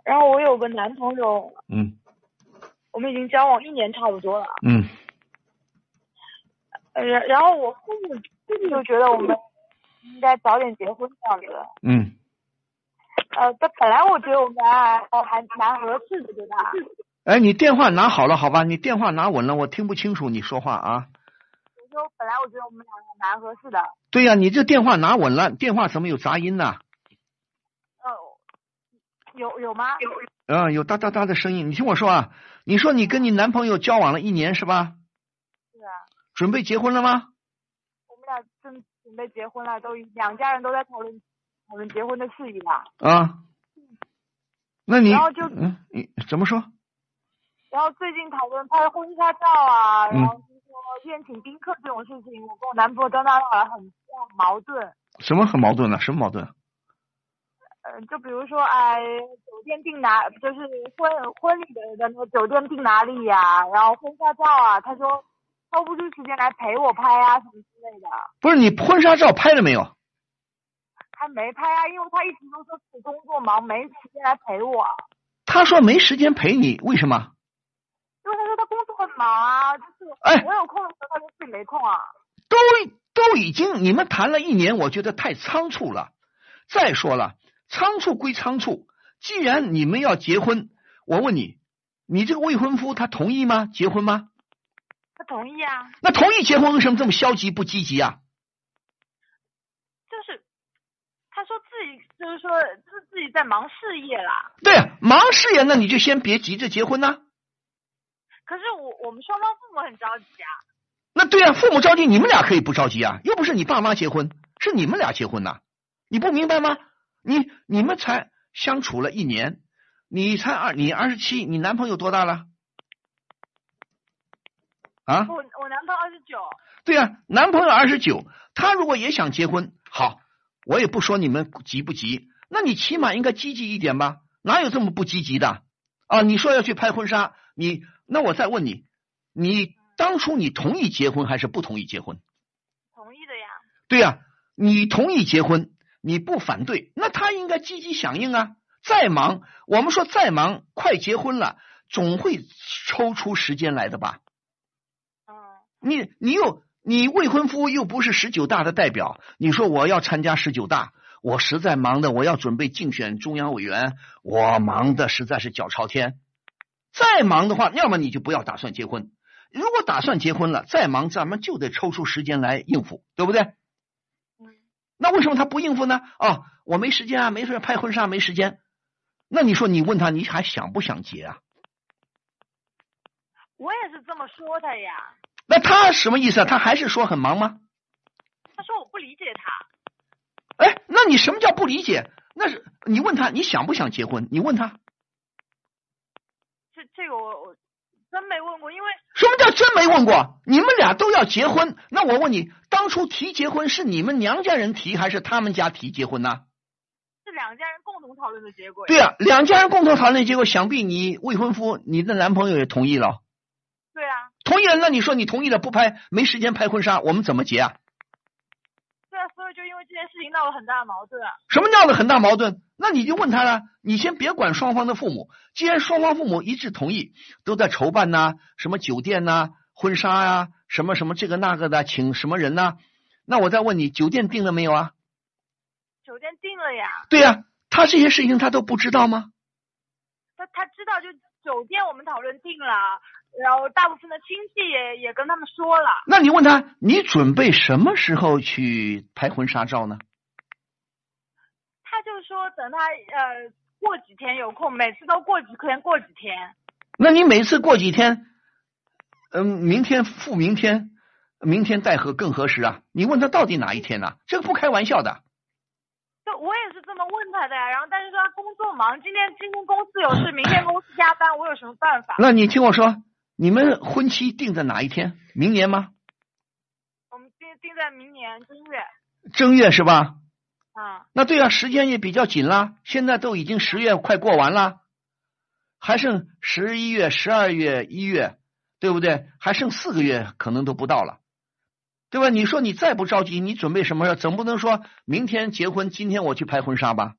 O: 然后我有个男朋友，
C: 嗯
O: 我们已经交往一年差不多了。
C: 嗯
O: 呃，然然后我父母父母就觉得我们应该早点结婚这样子。
C: 嗯，
O: 呃，但本来我觉得我们还还蛮合适的，对吧？
C: 哎，你电话拿好了好吧？你电话拿稳了，我听不清楚你说话啊。
O: 本来我觉得我们两个蛮合适的。
C: 对呀、你这电话拿稳了，电话怎么有杂音呢？
O: 呃，有有吗？有。
C: 嗯，有哒哒哒的声音。你听我说啊，你说你跟你男朋友交往了一年是吧？
O: 是啊，
C: 准备结婚了吗？
O: 我们俩正准备结婚了，都两家人都在讨论讨论结婚的事宜了。
C: 啊，那你
O: 然后就
C: 嗯，你怎么说？
O: 然后最近讨论拍婚纱照啊，
C: 嗯
O: 然后就是说宴请宾客这种事情，我跟我男朋友都闹了很很矛盾。
C: 什么很矛盾呢？什么矛盾？
O: 嗯、就比如说，哎，酒店订哪，就是婚婚礼的的那个酒店订哪里呀、然后婚纱照啊，他说抽不出时间来陪我拍啊，什么之类的，
C: 不是你婚纱照拍了没有？
O: 还没拍啊，因为他一直都说自己工作忙，没时间来陪我。
C: 他说没时间陪你，为什么？
O: 因为他说他工作很忙啊，就是
C: 哎
O: 我有空的时候，他说自己没空啊。
C: 都都已经你们谈了一年，我觉得太仓促了。再说了，仓促归仓促，既然你们要结婚，我问你，你这个未婚夫他同意吗？结婚吗？
O: 他同意啊，
C: 那同意结婚，为什么这么消极不积极啊？
O: 就是他说自己就是说自自己在忙事业啦。
C: 对，啊忙事业，那你就先别急着结婚呐、
O: 可是我我们双方父母很着急啊。
C: 那对啊，父母着急，你们俩可以不着急啊，又不是你爸妈结婚，是你们俩结婚呐、你不明白吗？你你们才相处了一年，你才二，你二十七，你男朋友多大了？啊？
O: 我我男朋友二十九，
C: 对呀、男朋友二十九，他如果也想结婚，好，我也不说你们急不急，那你起码应该积极一点吧？哪有这么不积极的啊？你说要去拍婚纱，你那我再问你，你当初你同意结婚还是不同意结婚？
O: 同意的呀。
C: 对呀、你同意结婚，你不反对，那他应该积极响应啊。再忙，我们说再忙，快结婚了，总会抽出时间来的吧？
O: 嗯，
C: 你你又你未婚夫又不是十九大的代表，你说我要参加十九大，我实在忙的，我要准备竞选中央委员，我忙的实在是脚朝天。再忙的话，要么你就不要打算结婚。如果打算结婚了，再忙咱们就得抽出时间来应付，对不对？
O: 嗯
C: 那为什么他不应付呢？哦，我没时间啊，没事拍婚纱没时间。那你说你问他，你还想不想结啊？
O: 我也是这么说的呀。
C: 那他什么意思啊？他还是说很忙吗？
O: 他说我不理解他。
C: 哎，那你什么叫不理解？那是你问他你想不想结婚？你问他
O: 这这个我我真没问过，因为
C: 什么叫真没问过？你们俩都要结婚，那我问你，当初提结婚是你们娘家人提还是他们家提结婚呢？
O: 是两家人共同讨论的结果。
C: 对啊、两家人共同讨论的，结果想必你未婚夫、你的男朋友也同意了。
O: 对啊，
C: 同意了，那你说你同意了不拍，没时间拍婚纱，我们怎么结啊？
O: 对啊，所以就这件事情闹了很大的矛盾啊。
C: 什么闹了很大矛盾？那你就问他了，你先别管双方的父母，既然双方父母一致同意，都在筹办呐、什么酒店呐、婚纱呀、什么什么这个那个的，请什么人呐、那我再问你，酒店定了没有啊？
O: 酒店定了呀，
C: 对呀、他这些事情他都不知道吗？
O: 他他知道就酒店我们讨论定了，然后大部分的亲戚也也跟他们说了。
C: 那你问他，你准备什么时候去拍婚纱照呢？
O: 他就说等他呃过几天有空，每次都过几天过几天。
C: 那你每次过几天，嗯，明天复明天，明天待何更合适啊？你问他到底哪一天呢、这个不开玩笑的。
O: 就我也是这么问他的呀，然后但是说他工作忙，今天今天公司有事，明天公司加班，我有什么办法？
C: 那你听我说，你们婚期定在哪一天？明年吗？
O: 我们定定在明年正月。
C: 正月是吧？
O: 啊，
C: 那对啊，时间也比较紧啦。现在都已经十月快过完了，还剩十一月、十二月、一月，对不对？还剩四个月，可能都不到了，对吧？你说你再不着急，你准备什么？总不能说明天结婚，今天我去拍婚纱吧？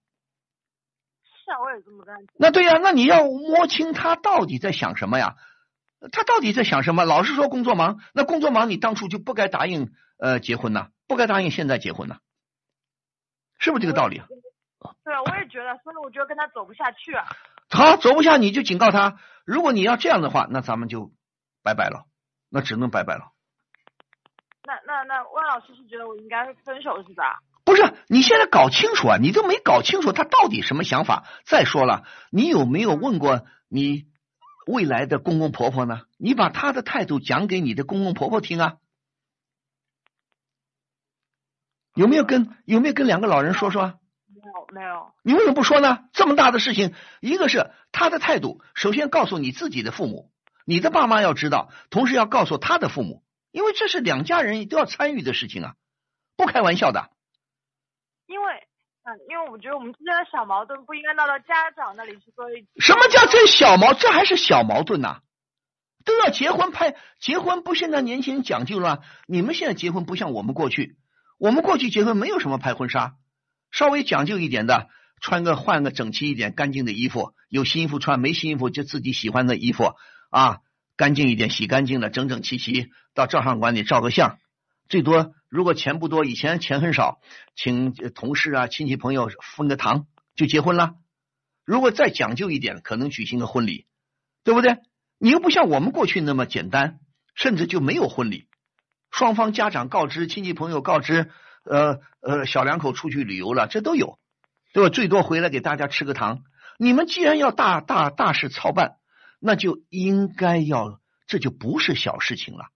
O: 是啊，我也这么干。
C: 那对呀，那你要摸清他到底在想什么呀？他到底在想什么？老是说工作忙，那工作忙，你当初就不该答应呃结婚呢？不该答应现在结婚呢？是不是这个道理啊？
O: 对啊，我也觉得，所以我觉得跟他走不下去啊。
C: 好，走不下你就警告他，如果你要这样的话，那咱们就拜拜了，那只能拜拜了。
O: 那那那万老师是觉得我应该分手是吧？
C: 不是，你现在搞清楚啊，你都没搞清楚他到底什么想法。再说了，你有没有问过你未来的公公婆婆呢？你把他的态度讲给你的公公婆婆听啊？有没有跟有没有跟两个老人说说啊？
O: 没有没有。
C: 你为什么不说呢？这么大的事情，一个是他的态度，首先告诉你自己的父母，你的爸妈要知道，同时要告诉他的父母，因为这是两家人都要参与的事情啊，不开玩笑的。
O: 嗯，因为我觉得我们之间的小矛盾不应该闹到家长那里去，所以
C: 什么叫这小矛？这还是小矛盾呐？都要结婚拍结婚，不现在年轻人讲究了？你们现在结婚不像我们过去，我们过去结婚没有什么拍婚纱，稍微讲究一点的，穿个换个整齐一点、干净的衣服，有新衣服穿，没新衣服就自己喜欢的衣服啊，干净一点，洗干净了，整整齐齐到照相馆里照个相，最多如果钱不多，以前钱很少，请同事啊、亲戚朋友分个堂就结婚了。如果再讲究一点，可能举行个婚礼，对不对？你又不像我们过去那么简单，甚至就没有婚礼，双方家长告知，亲戚朋友告知，呃呃，小两口出去旅游了，这都有，对吧？最多回来给大家吃个糖。你们既然要大大大事操办，那就应该要，这就不是小事情了。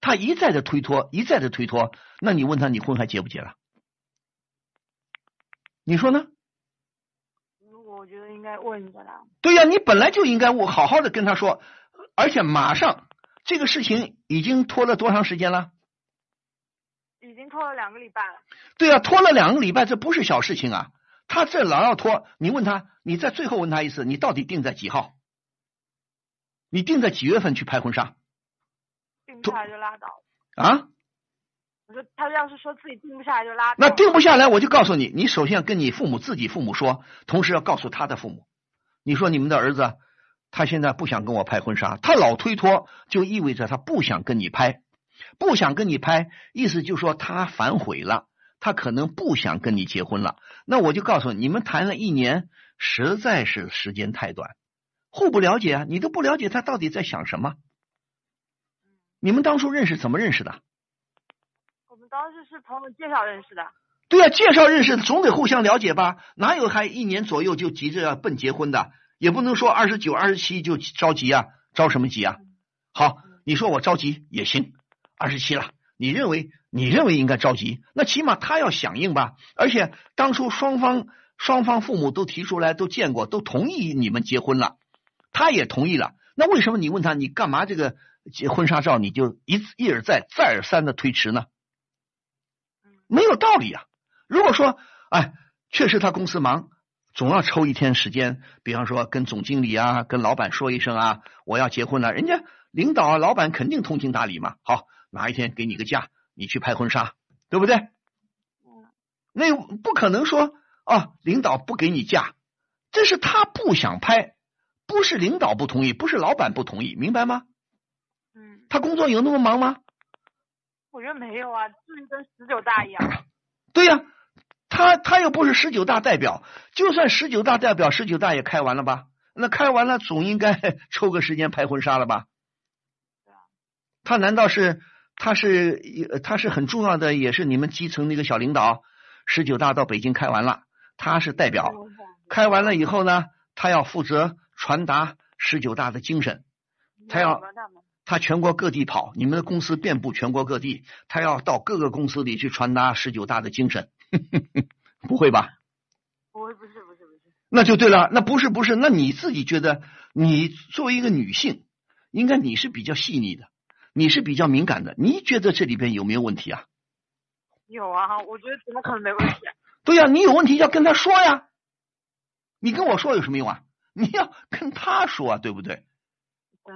C: 他一再的推脱，一再的推脱，那你问他，你婚还结不结了？你说呢？
O: 我觉得应该问一下他。
C: 对呀，你本来就应该我好好的跟他说，而且马上这个事情已经拖了多长时间了？
O: 已经拖了两个礼拜了。
C: 对啊，拖了两个礼拜，这不是小事情啊！他这老要拖，你问他，你在最后问他一次，你到底定在几号？你定在几月份去拍婚纱？
O: 定不下来就拉倒。
C: 啊？
O: 我说他要是说自己定不下来就拉倒。
C: 那定不下来，我就告诉你，你首先要跟你父母自己父母说，同时要告诉他的父母。你说你们的儿子，他现在不想跟我拍婚纱，他老推脱，就意味着他不想跟你拍，不想跟你拍，意思就说他反悔了，他可能不想跟你结婚了。那我就告诉你，你们谈了一年，实在是时间太短，互不了解啊，你都不了解他到底在想什么。你们当初认识怎么认识的？
O: 我们当时是朋友介绍认识的。
C: 对呀、介绍认识总得互相了解吧？哪有还一年左右就急着要奔结婚的？也不能说二十九、二十七就着急啊，着什么急啊？好，你说我着急也行，二十七了，你认为你认为应该着急，那起码他要响应吧？而且当初双方双方父母都提出来，都见过，都同意你们结婚了，他也同意了，那为什么你问他你干嘛这个结婚纱照你就一一而再再而三的推迟呢？没有道理啊！如果说，哎，确实他公司忙，总要抽一天时间，比方说跟总经理啊、跟老板说一声啊，我要结婚了，人家领导啊、老板肯定通情达理嘛。好，哪一天给你个假，你去拍婚纱，对不对？那不可能说啊，领导不给你假，这是他不想拍，不是领导不同意，不是老板不同意，明白吗？
O: 嗯。
C: 他工作有那么忙吗？
O: 我觉得没有啊，就是跟十九大一样。
C: 对呀、他他又不是十九大代表，就算十九大代表，十九大也开完了吧？那开完了，总应该 抽个时间拍婚纱了吧？他难道是他是呃他是很重要的，也是你们基层那个小领导？十九大到北京开完了，他是代表，开完了以后呢，他要负责传达十九大的精神，他要他全国各地跑，你们的公司遍布全国各地，他要到各个公司里去传达十九大的精神，不会吧？
O: 不会，不是，不是，不是。
C: 那就对了，那不是不是，那你自己觉得，你作为一个女性，应该你是比较细腻的，你是比较敏感的，你觉得这里边有没有问题啊？
O: 有啊，我觉得怎么可能没问题啊？
C: 对呀、你有问题要跟他说呀，你跟我说有什么用啊？你你要跟他说啊，对不对？
O: 对。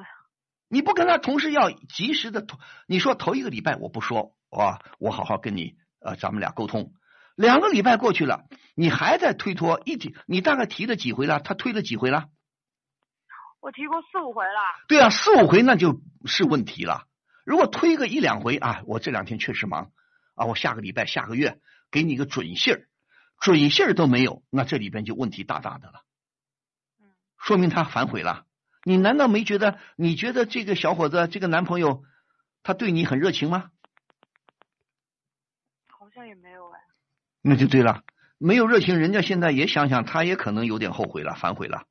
C: 你不跟他同时要及时的，你说头一个礼拜我不说啊，我好好跟你呃，咱们俩沟通。两个礼拜过去了，你还在推脱，一提你大概提了几回了？他推了几回了？
O: 我提过四五回了。
C: 对啊，四五回那就是问题了。如果推个一两回啊，我这两天确实忙啊，我下个礼拜、下个月给你个准信儿，准信儿都没有，那这里边就问题大大的了。说明他反悔了。你难道没觉得？你觉得这个小伙子，这个男朋友，他对你很热情吗？
O: 好像也没有哎。
C: 那就对了，没有热情，人家现在也想想，他也可能有点后悔了，反悔了。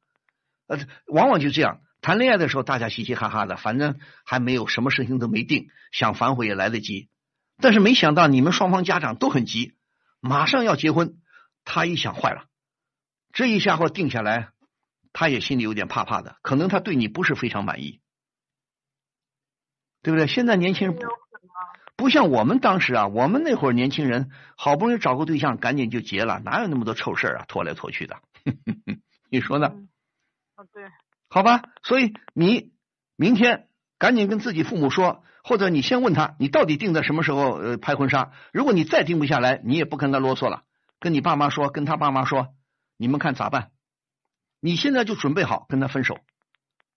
C: 呃，往往就这样，谈恋爱的时候大家嘻嘻哈哈的，反正还没有什么事情都没定，想反悔也来得及。但是没想到你们双方家长都很急，马上要结婚，他一想坏了，这一下或定下来。他也心里有点怕怕的，可能他对你不是非常满意，对不对？现在年轻人不不像我们当时啊，我们那会儿年轻人好不容易找个对象，赶紧就结了，哪有那么多臭事啊，拖来拖去的？你说呢？
O: 啊，对。
C: 好吧，所以你明天赶紧跟自己父母说，或者你先问他，你到底定在什么时候呃拍婚纱？如果你再定不下来，你也不跟他啰嗦了，跟你爸妈说，跟他爸妈说，你们看咋办？你现在就准备好跟他分手，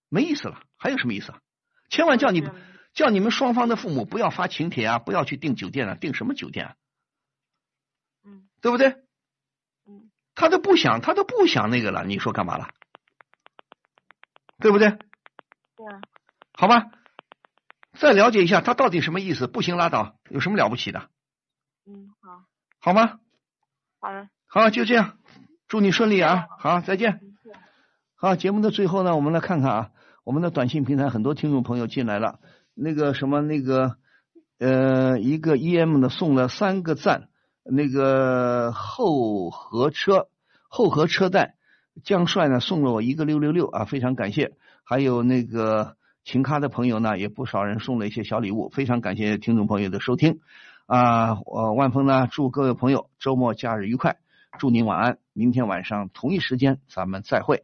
C: 没意思了，还有什么意思啊？千万叫你叫你们双方的父母不要发请帖啊，不要去订酒店啊，订什么酒店啊？
O: 嗯，
C: 对不对？
O: 嗯，
C: 他都不想，他都不想那个了，你说干嘛了？对不对？
O: 对啊。
C: 好吧，再了解一下他到底什么意思？不行拉倒，有什么了不起的？
O: 嗯，好。
C: 好吗？
O: 好了。
C: 好，就这样，祝你顺利啊！好，再见。好，节目的最后呢，我们来看看啊，我们的短信平台很多听众朋友进来了，那个什么那个呃，一个 E M 呢送了三个赞，那个后河车后河车贷江帅呢送了我一个六六六啊，非常感谢，还有那个秦咖的朋友呢，也不少人送了一些小礼物，非常感谢听众朋友的收听啊，我万峰呢祝各位朋友周末假日愉快，祝您晚安，明天晚上同一时间咱们再会。